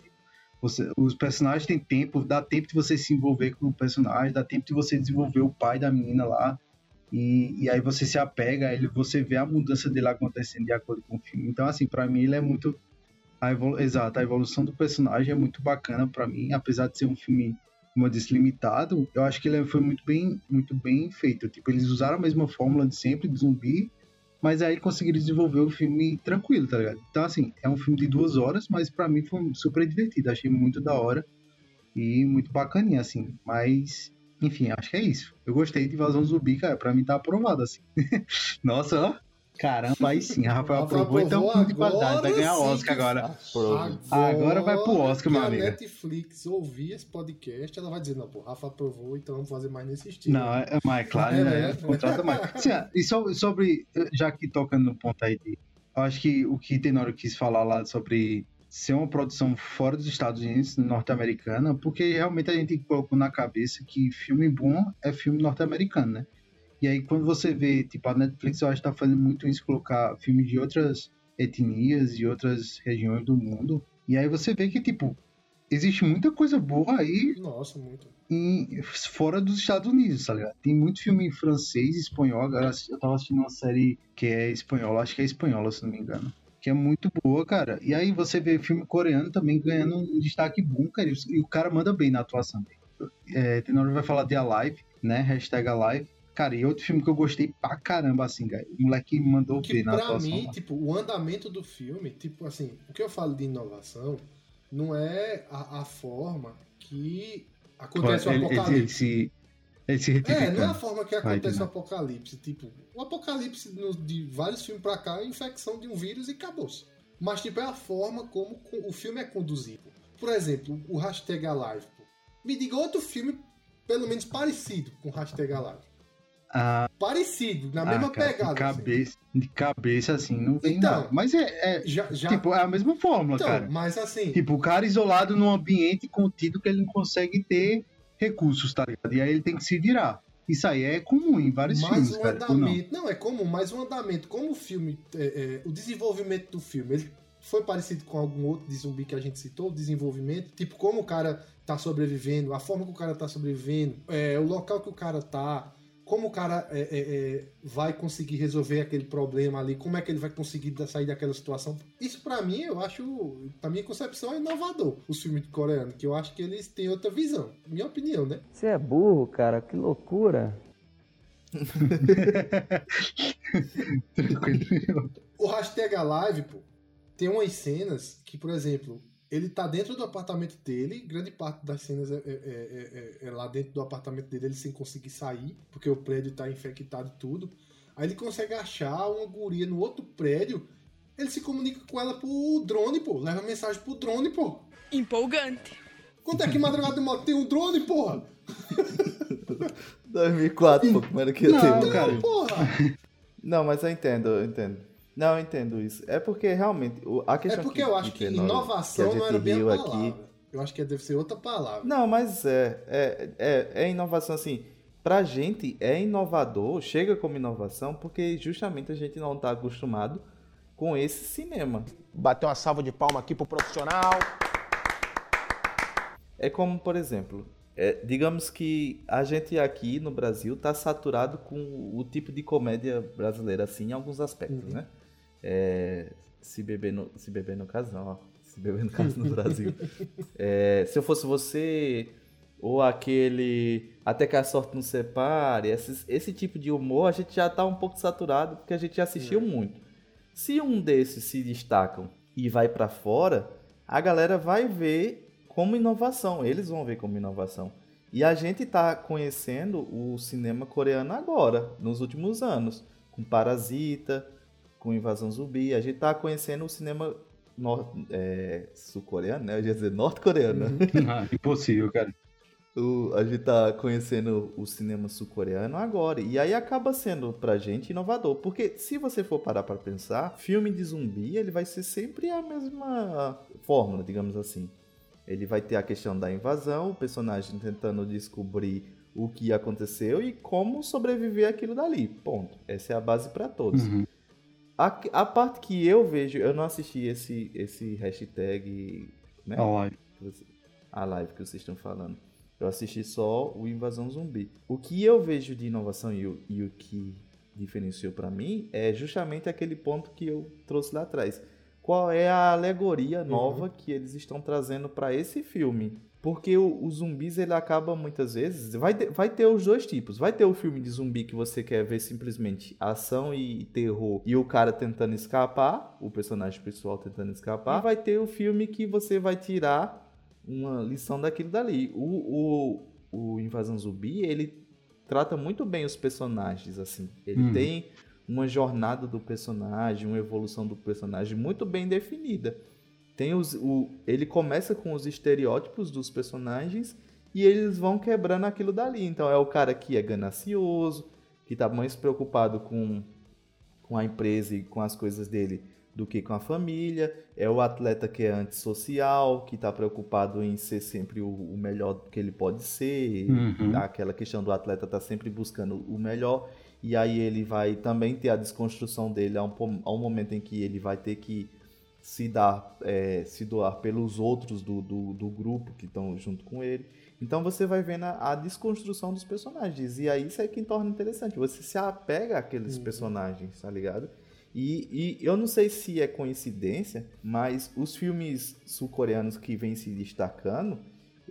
Você- os personagens têm tempo, dá tempo de você se envolver com o personagem, dá tempo de você desenvolver o pai da menina lá. E, e aí você se apega a ele, você vê a mudança dele acontecendo de acordo com o filme. Então, assim, pra mim ele é muito. A evolu... Exato, a evolução do personagem é muito bacana pra mim, apesar de ser um filme, como eu disse, limitado, eu acho que ele foi muito bem, muito bem feito. Tipo, eles usaram a mesma fórmula de sempre, de zumbi, mas aí conseguiram desenvolver o filme tranquilo, tá ligado? Então, assim, é um filme de duas horas, mas pra mim foi super divertido, achei muito da hora e muito bacaninha, assim. Mas, enfim, acho que é isso. Eu gostei de Invasão Zumbi, cara, pra mim tá aprovado, assim. Nossa, ó. Caramba, aí sim, a Rafael aprovou, então aprovou de qualidade, vai agora ganhar sim Oscar agora. Prova. Agora vai pro Oscar, meu a amigo. Netflix ouvir esse podcast, ela vai dizer, não, pô, Rafa aprovou, então vamos fazer mais nesse estilo. Não, é, claro, É, né? é. Contrata mais. Sim, e sobre, sobre, já que tocando no ponto aí, de, eu acho que o que Tenório quis falar lá sobre ser uma produção fora dos Estados Unidos, norte-americana, porque realmente a gente colocou na cabeça que filme bom é filme norte-americano, né? E aí quando você vê, tipo, a Netflix, eu acho que tá fazendo muito isso, colocar filmes de outras etnias e outras regiões do mundo, e aí você vê que, tipo, existe muita coisa boa aí Nossa, muito. em- fora dos Estados Unidos, tá ligado? Tem muito filme em francês, espanhol. Agora eu tava assistindo uma série que é espanhola, acho que é espanhola, se não me engano. Que é muito boa, cara. E aí você vê filme coreano também ganhando um destaque bom, cara. E o- cara manda bem na atuação. É, tem hora vai falar de Alive, né? Hashtag Alive. Cara, e outro filme que eu gostei pra caramba, assim, cara. O moleque mandou Que bem na pra atuação. mim, lá. tipo, o andamento do filme, tipo assim, o que eu falo de inovação não é a, a forma que acontece ele, o apocalipse. ele se, ele se É, não é a forma que acontece o apocalipse. Tipo, o apocalipse de vários filmes pra cá é a infecção de um vírus e acabou-se. Mas, tipo, é a forma como co- o filme é conduzido. Por exemplo, o hashtag Alive. pô. Me diga outro filme, pelo menos parecido com o hashtag Alive. Ah, Parecido, na ah, mesma cara, pegada. De assim. cabeça, de cabeça, assim, não vem Então, nada. Mas é, é, Já, já... tipo, é a mesma fórmula, então, cara. mas assim, Tipo, o cara isolado num ambiente contido que ele não consegue ter recursos, tá ligado? E aí ele tem que se virar. Isso aí é comum em vários mais filmes, um cara. ou não? andamento. Não? é comum, mas um andamento. Como o filme. é, é, o desenvolvimento do filme, ele foi parecido com algum outro de zumbi que a gente citou, o desenvolvimento. Tipo, como o cara tá sobrevivendo, a forma que o cara tá sobrevivendo, é, o local que o cara tá. Como o cara é, é, é, vai conseguir resolver aquele problema ali, como é que ele vai conseguir sair daquela situação. Isso pra mim, eu acho, pra minha concepção, é inovador, os filmes coreanos, que eu acho que eles têm outra visão. Minha opinião, né? Você é burro, cara, que loucura. O hashtag Alive, pô, tem umas cenas que, por exemplo, ele tá dentro do apartamento dele, grande parte das cenas é, é- é- é- é lá dentro do apartamento dele, ele sem conseguir sair, porque o prédio tá infectado e tudo. Aí ele consegue achar uma guria no outro prédio, ele se comunica com ela por drone, pô, leva mensagem pro drone, pô. Empolgante. Quanto é que madrugada de moto tem um drone, porra? 2004, pô, como era que ia ter? Não, um cara. Porra! Não, mas eu entendo, eu entendo. Não, eu entendo isso. É porque realmente a É questão porque que, eu acho que nós- inovação que a não era bem a aqui. palavra. Eu acho que deve ser outra palavra. Não, mas é, é, é, é inovação assim. Pra gente é inovador, chega como inovação, porque justamente a gente não tá acostumado com esse cinema. Bater uma salva de palma aqui pro profissional. É como, por exemplo, é, digamos que a gente aqui no Brasil tá saturado com o tipo de comédia brasileira, assim, em alguns aspectos, né? É, se beber no, se beber no não, ó. Se beber no caso no Brasil. É, se eu fosse você, ou aquele Até que a sorte nos separe, esses- esse tipo de humor a gente já tá um pouco saturado porque a gente já assistiu muito. Se um desses se destacam e vai pra fora, a galera vai ver como inovação, eles vão ver como inovação. E a gente tá conhecendo o cinema coreano agora, nos últimos anos, com Parasita, com Invasão Zumbi, a gente tá conhecendo o cinema nor- é, sul-coreano, né? Eu ia dizer norte-coreano. né? Ah, impossível, cara. O- a gente tá conhecendo o cinema sul-coreano agora. E aí acaba sendo pra gente inovador. Porque se você for parar pra pensar, filme de zumbi, ele vai ser sempre a mesma fórmula, digamos assim. Ele vai ter a questão da invasão, o personagem tentando descobrir o que aconteceu e como sobreviver aquilo dali. Ponto. Essa é a base pra todos. Uhum. A, a parte que eu vejo, eu não assisti esse, esse hashtag. Né? A live. A live que vocês estão falando. Eu assisti só o Invasão Zumbi. O que eu vejo de inovação e o, e o que diferenciou pra mim é justamente aquele ponto que eu trouxe lá atrás. Qual é a alegoria nova que eles estão trazendo pra esse filme? Porque o, os zumbis ele acaba muitas vezes. Vai ter, vai ter os dois tipos. Vai ter o filme de zumbi que você quer ver simplesmente ação e terror e o cara tentando escapar, o personagem principal tentando escapar. E vai ter o filme que você vai tirar uma lição daquilo dali. O, o, o Invasão Zumbi, ele trata muito bem os personagens, assim. Ele Hum. tem uma jornada do personagem, uma evolução do personagem muito bem definida. Tem os, o, ele começa com os estereótipos dos personagens e eles vão quebrando aquilo dali. Então é o cara que é ganancioso, que tá mais preocupado com, com a empresa e com as coisas dele do que com a família. É o atleta que é antissocial, que está preocupado em ser sempre o, o melhor que ele pode ser. Uhum. Aquela questão do atleta tá sempre buscando o melhor. E aí ele vai também ter a desconstrução dele a um, pom- a um momento em que ele vai ter que se dar, é, se doar pelos outros do, do, do grupo que estão junto com ele. Então você vai vendo a, a desconstrução dos personagens. E aí isso é que torna interessante. Você se apega àqueles personagens, tá ligado? E, e eu não sei se é coincidência, mas os filmes sul-coreanos que vêm se destacando,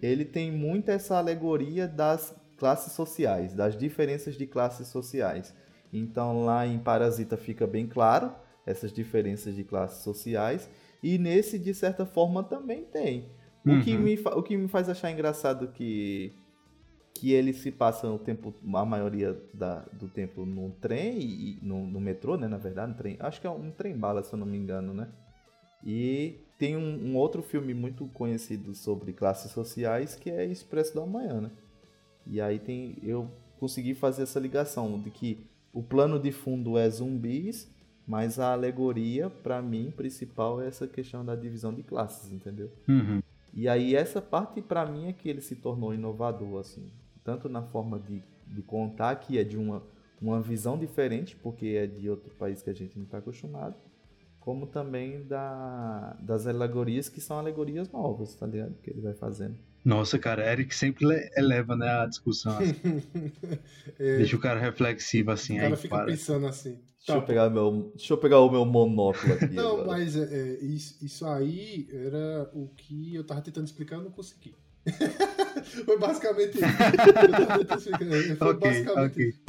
ele tem muito essa alegoria das classes sociais, das diferenças de classes sociais. Então lá em Parasita fica bem claro essas diferenças de classes sociais e nesse de certa forma também tem. O, que, Uhum. me, o que me faz achar engraçado que que ele se passa o tempo, a maioria da- do tempo num trem, e, no, no metrô, né, na verdade, no trem, acho que é um trem bala, se eu não me engano, né? E tem um, um outro filme muito conhecido sobre classes sociais que é Expresso da Manhã, né? E aí tem, eu consegui fazer essa ligação de que o plano de fundo é zumbis, mas a alegoria, pra mim, principal é essa questão da divisão de classes, entendeu? Uhum. E aí essa parte pra mim é que ele se tornou inovador, assim, tanto na forma de, de contar que é de uma, uma visão diferente, porque é de outro país que a gente não está acostumado, como também da, das alegorias que são alegorias novas, tá ligado? Que ele vai fazendo. Nossa, cara, Eric sempre le- eleva né, a discussão. assim. É, Deixa o cara reflexivo assim, o cara aí fica para. pensando assim. Deixa, Tá, eu pegar meu, deixa eu pegar o meu monóculo aqui. Não, agora. mas é, é, isso, isso aí era o que eu tava tentando explicar e eu não consegui. Foi basicamente isso. Eu tava tentando explicar, Foi Ok, basicamente ok. isso.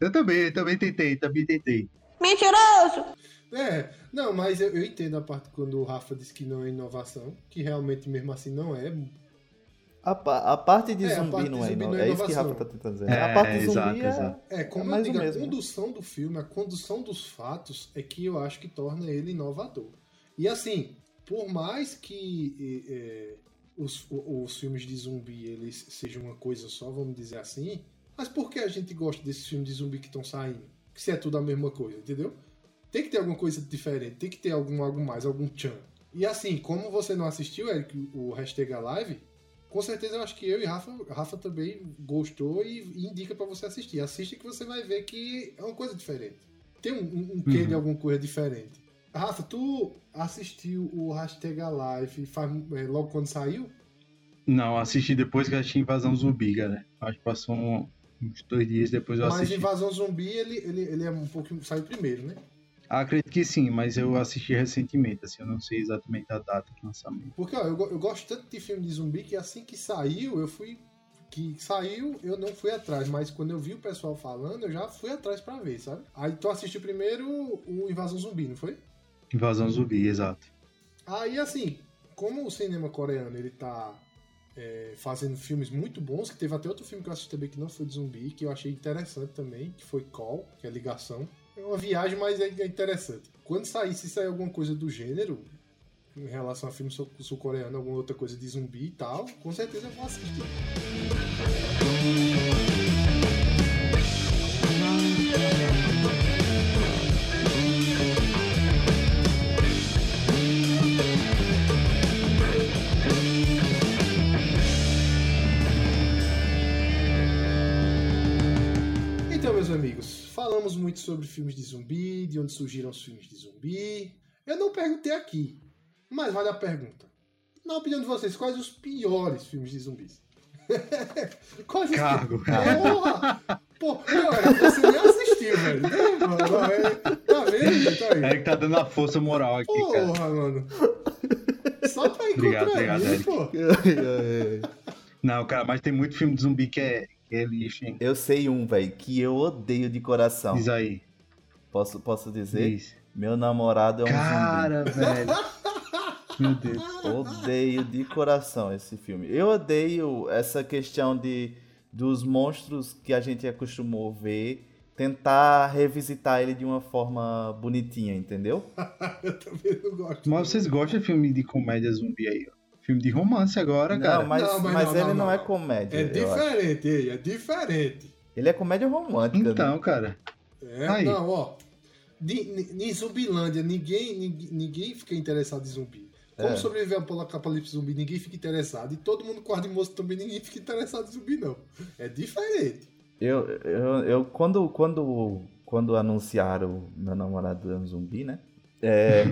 Eu também, eu também tentei, também tentei. Mentiroso! É, não, mas eu, eu entendo a parte quando o Rafa disse que não é inovação, que realmente mesmo assim não é. A, pa- a parte de É, a zumbi parte de não é zumbi ino- não é É isso que. Rafa tá tentando dizer. É, a parte de zumbi exato, é, exato. É, como é eu mais digo, o a mesmo. condução do filme, a condução dos fatos é que eu acho que torna ele inovador. E assim, por mais que os, os filmes de zumbi eles sejam uma coisa só, vamos dizer assim, mas por que a gente gosta desses filmes de zumbi que estão saindo? Que se é tudo a mesma coisa, entendeu? Tem que ter alguma coisa diferente, tem que ter algum algo mais, algum tchan. E assim, como você não assistiu, Eric, o hashtag Alive, com certeza eu acho que eu e Rafa, Rafa também gostou e, e indica pra você assistir. Assiste que você vai ver que é uma coisa diferente. Tem um, um, um quê Uhum. de alguma coisa diferente. Rafa, tu assistiu o hashtag Alive faz- é, logo quando saiu? Não, assisti depois que assisti Invasão Zumbi, cara. Acho que passou um- uns dois dias depois eu Mas assisti. Invasão Zumbi, ele, ele, ele é um pouquinho. saiu primeiro, né? Acredito que sim, mas eu assisti recentemente, assim, eu não sei exatamente a data de lançamento. Porque ó, eu, eu gosto tanto de filme de zumbi que assim que saiu, eu fui. Que saiu, eu não fui atrás, mas quando eu vi o pessoal falando, eu já fui atrás pra ver, sabe? Aí tu assistiu primeiro o Invasão Zumbi, não foi? Invasão Zumbi, exato. Aí assim, como o cinema coreano ele tá é, fazendo filmes muito bons, que teve até outro filme que eu assisti também que não foi de zumbi, que eu achei interessante também, que foi Call, que é ligação. É uma viagem, mas é é interessante. Quando sair, se sair alguma coisa do gênero, em relação a filme sul- sul-coreano, alguma outra coisa de zumbi e tal, com certeza eu vou assistir. Falamos muito sobre filmes de zumbi, de onde surgiram os filmes de zumbi. Eu não perguntei aqui, mas vale a pergunta. Na opinião de vocês, quais os piores filmes de zumbis? quais os Cargo, Porra! Pô, pior, você nem assistiu, velho. É- Tá vendo? Tá aí. Eric tá dando a força moral aqui, cara. Porra, mano. Só pra ir Obrigado, obrigado, pô. Não, cara, mas tem muito filme de zumbi que é, que é lixo, hein? Eu sei um, velho, que eu odeio de coração. Diz aí. Posso, posso dizer? Diz. Meu namorado é um Cara, zumbi. velho. Meu Deus. Odeio de coração esse filme. Eu odeio essa questão de dos monstros que a gente acostumou ver tentar revisitar ele de uma forma bonitinha, entendeu? Eu também não gosto. Mas vocês gostam de filme de comédia zumbi aí, ó? Filme de romance agora, Não, cara. mas, Não, mas mas não, ele não, não, é comédia. É diferente, ei, é diferente. Ele é comédia romântica. né? Então, cara. É, Aí. não, ó. Em Zumbilândia, ninguém, ninguém, ninguém fica interessado em zumbi. Como É. sobreviver ao apocalipse zumbi, ninguém fica interessado. E todo mundo com ar de moço também, ninguém fica interessado em zumbi, não. É diferente. Eu, eu, eu quando, quando, quando anunciaram meu namorado é um zumbi, né? É,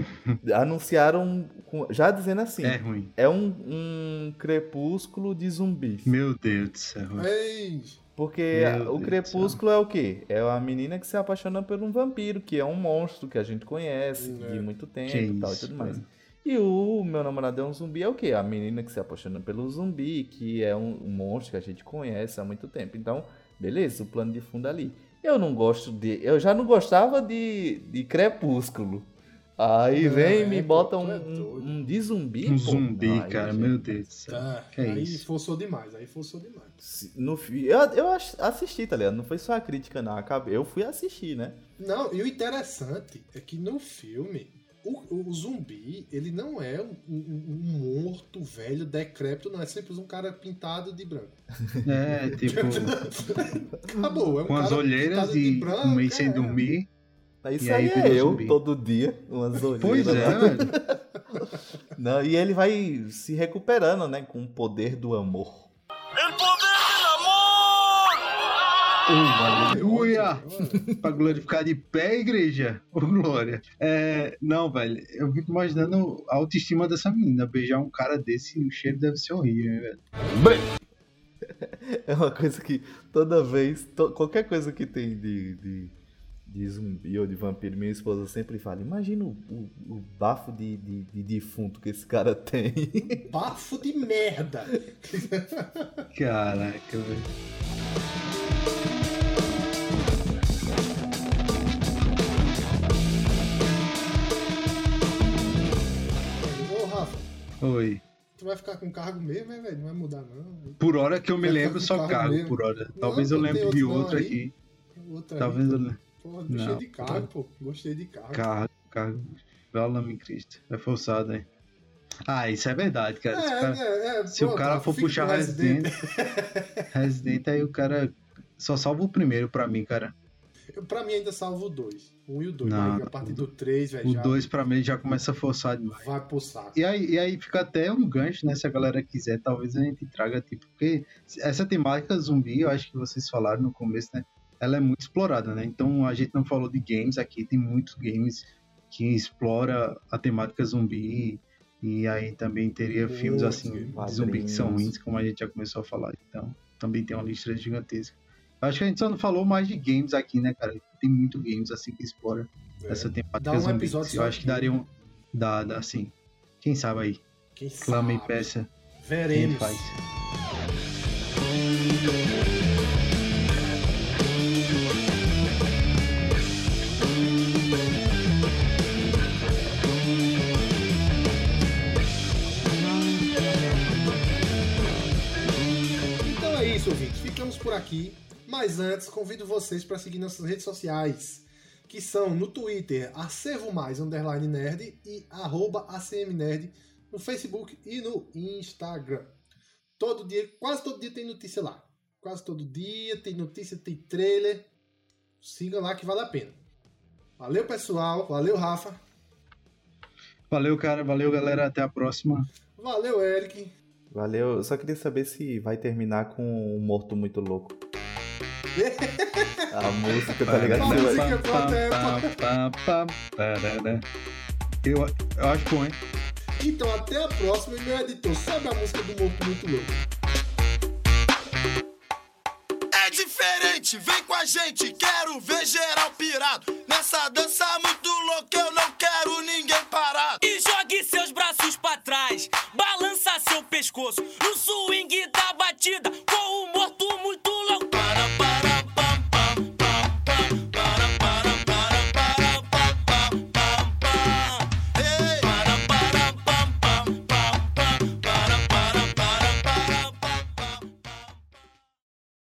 anunciaram já dizendo assim. É ruim. É um, um crepúsculo de zumbis. Meu Deus do céu. Ei, Porque Meu Deus o do crepúsculo é o quê? É a menina que se apaixona por um vampiro, que é um monstro que a gente conhece É. de muito tempo Que e tal e isso, tudo mais. cara. E o meu namorado é um zumbi é o quê? A menina que se apaixona pelo zumbi, que é um, um monstro que a gente conhece há muito tempo. Então, beleza, o plano de fundo ali. Eu não gosto de. Eu já não gostava de, de crepúsculo. Aí É, vem e me pô, bota um, é um, um de zumbi. Um pô. zumbi, aí, cara, gente, meu Deus do céu. tá. Que é aí isso? forçou demais, aí forçou demais. No, eu, eu assisti, tá ligado? Não foi só a crítica, não. Acabei- Eu fui assistir, né? Não, e o interessante é que no filme O, o zumbi, ele não é um, um- um morto velho, decrépito, não. É sempre um cara pintado de branco. É, tipo, Acabou. É um com as olheiras pintado de e branco, um mês sem é. dormir. Isso E aí, aí é eu zumbi. todo dia, umas olheiras. Pois é. Não, e ele vai se recuperando, né? Com o poder do amor. Aleluia! pra glorificar de pé, igreja. Ô, glória. É, não, velho, eu fico imaginando a autoestima dessa menina. Beijar um cara desse, o cheiro deve ser horrível, hein, velho. É uma coisa que toda vez, to- qualquer coisa que tem de, de, de zumbi ou de vampiro, minha esposa sempre fala: Imagina o, o- o bafo de, de, de defunto que esse cara tem. Bafo de merda. Caraca, velho. Ô, Rafa, Oi. tu vai ficar com cargo mesmo, é, velho? Não vai mudar, não. Por hora que eu me lembro, só cargo cargo por hora. Talvez eu não tem lembre de outro aí. aqui. Outro aí. Talvez eu lembre. Porra, gostei Não, de cargo, pô. Gostei de cargo. Cargo, cargo. Fala-me, Cristo. É forçado, hein? Ah, isso é verdade, cara. se o cara, é, é, se o pronto, cara Rafa, for puxar Resident, Resident, aí o cara só salva o primeiro pra mim, cara. Eu, pra mim ainda salvo o 2. O 1 e o 2. Não, Aí, a partir do 3, velho, O já 2 pra mim já começa a forçar demais. vai pro saco. E aí, e aí fica até um gancho, né? Se a galera quiser, talvez a gente traga, tipo, porque essa temática zumbi, eu acho que vocês falaram no começo, né? Ela é muito explorada, né? Então a gente não falou de games aqui, tem muitos games que explora a temática zumbi. E aí também teria filmes Muitos assim de zumbi que são ruins, como a gente já começou a falar. Então, também tem uma lista gigantesca. Acho que a gente só não falou mais de games aqui, né, cara? Tem muito games assim que explora É. essa temática Dá um zumbi. episódio Eu acho que daria um. Dá, dá sim. Quem sabe aí? Quem Clama e sabe? peça. Quem Veremos. faz? Isso, ouvintes. Ficamos por aqui. Mas antes, convido vocês para seguir nossas redes sociais, que são no Twitter, acervo mais underline nerd e arroba acmnerd no Facebook e no Instagram. Todo dia, quase todo dia tem notícia lá. Quase todo dia tem notícia, tem trailer. Siga lá que vale a pena. Valeu, pessoal. Valeu, Rafa. Valeu, cara. Valeu, galera. Até a próxima. Valeu, Eric. Valeu, eu só queria saber se vai terminar com um morto muito louco. A música, tá ligado? Vai- música? Eu, eu acho bom, hein? Então, até a próxima. E meu editor, sabe a música do Morto Muito Louco? É diferente, vem com a gente, quero ver geral pirado. Nessa dança muito louca, eu não quero ninguém parado. E jogue seus pescoço. No swing da batida,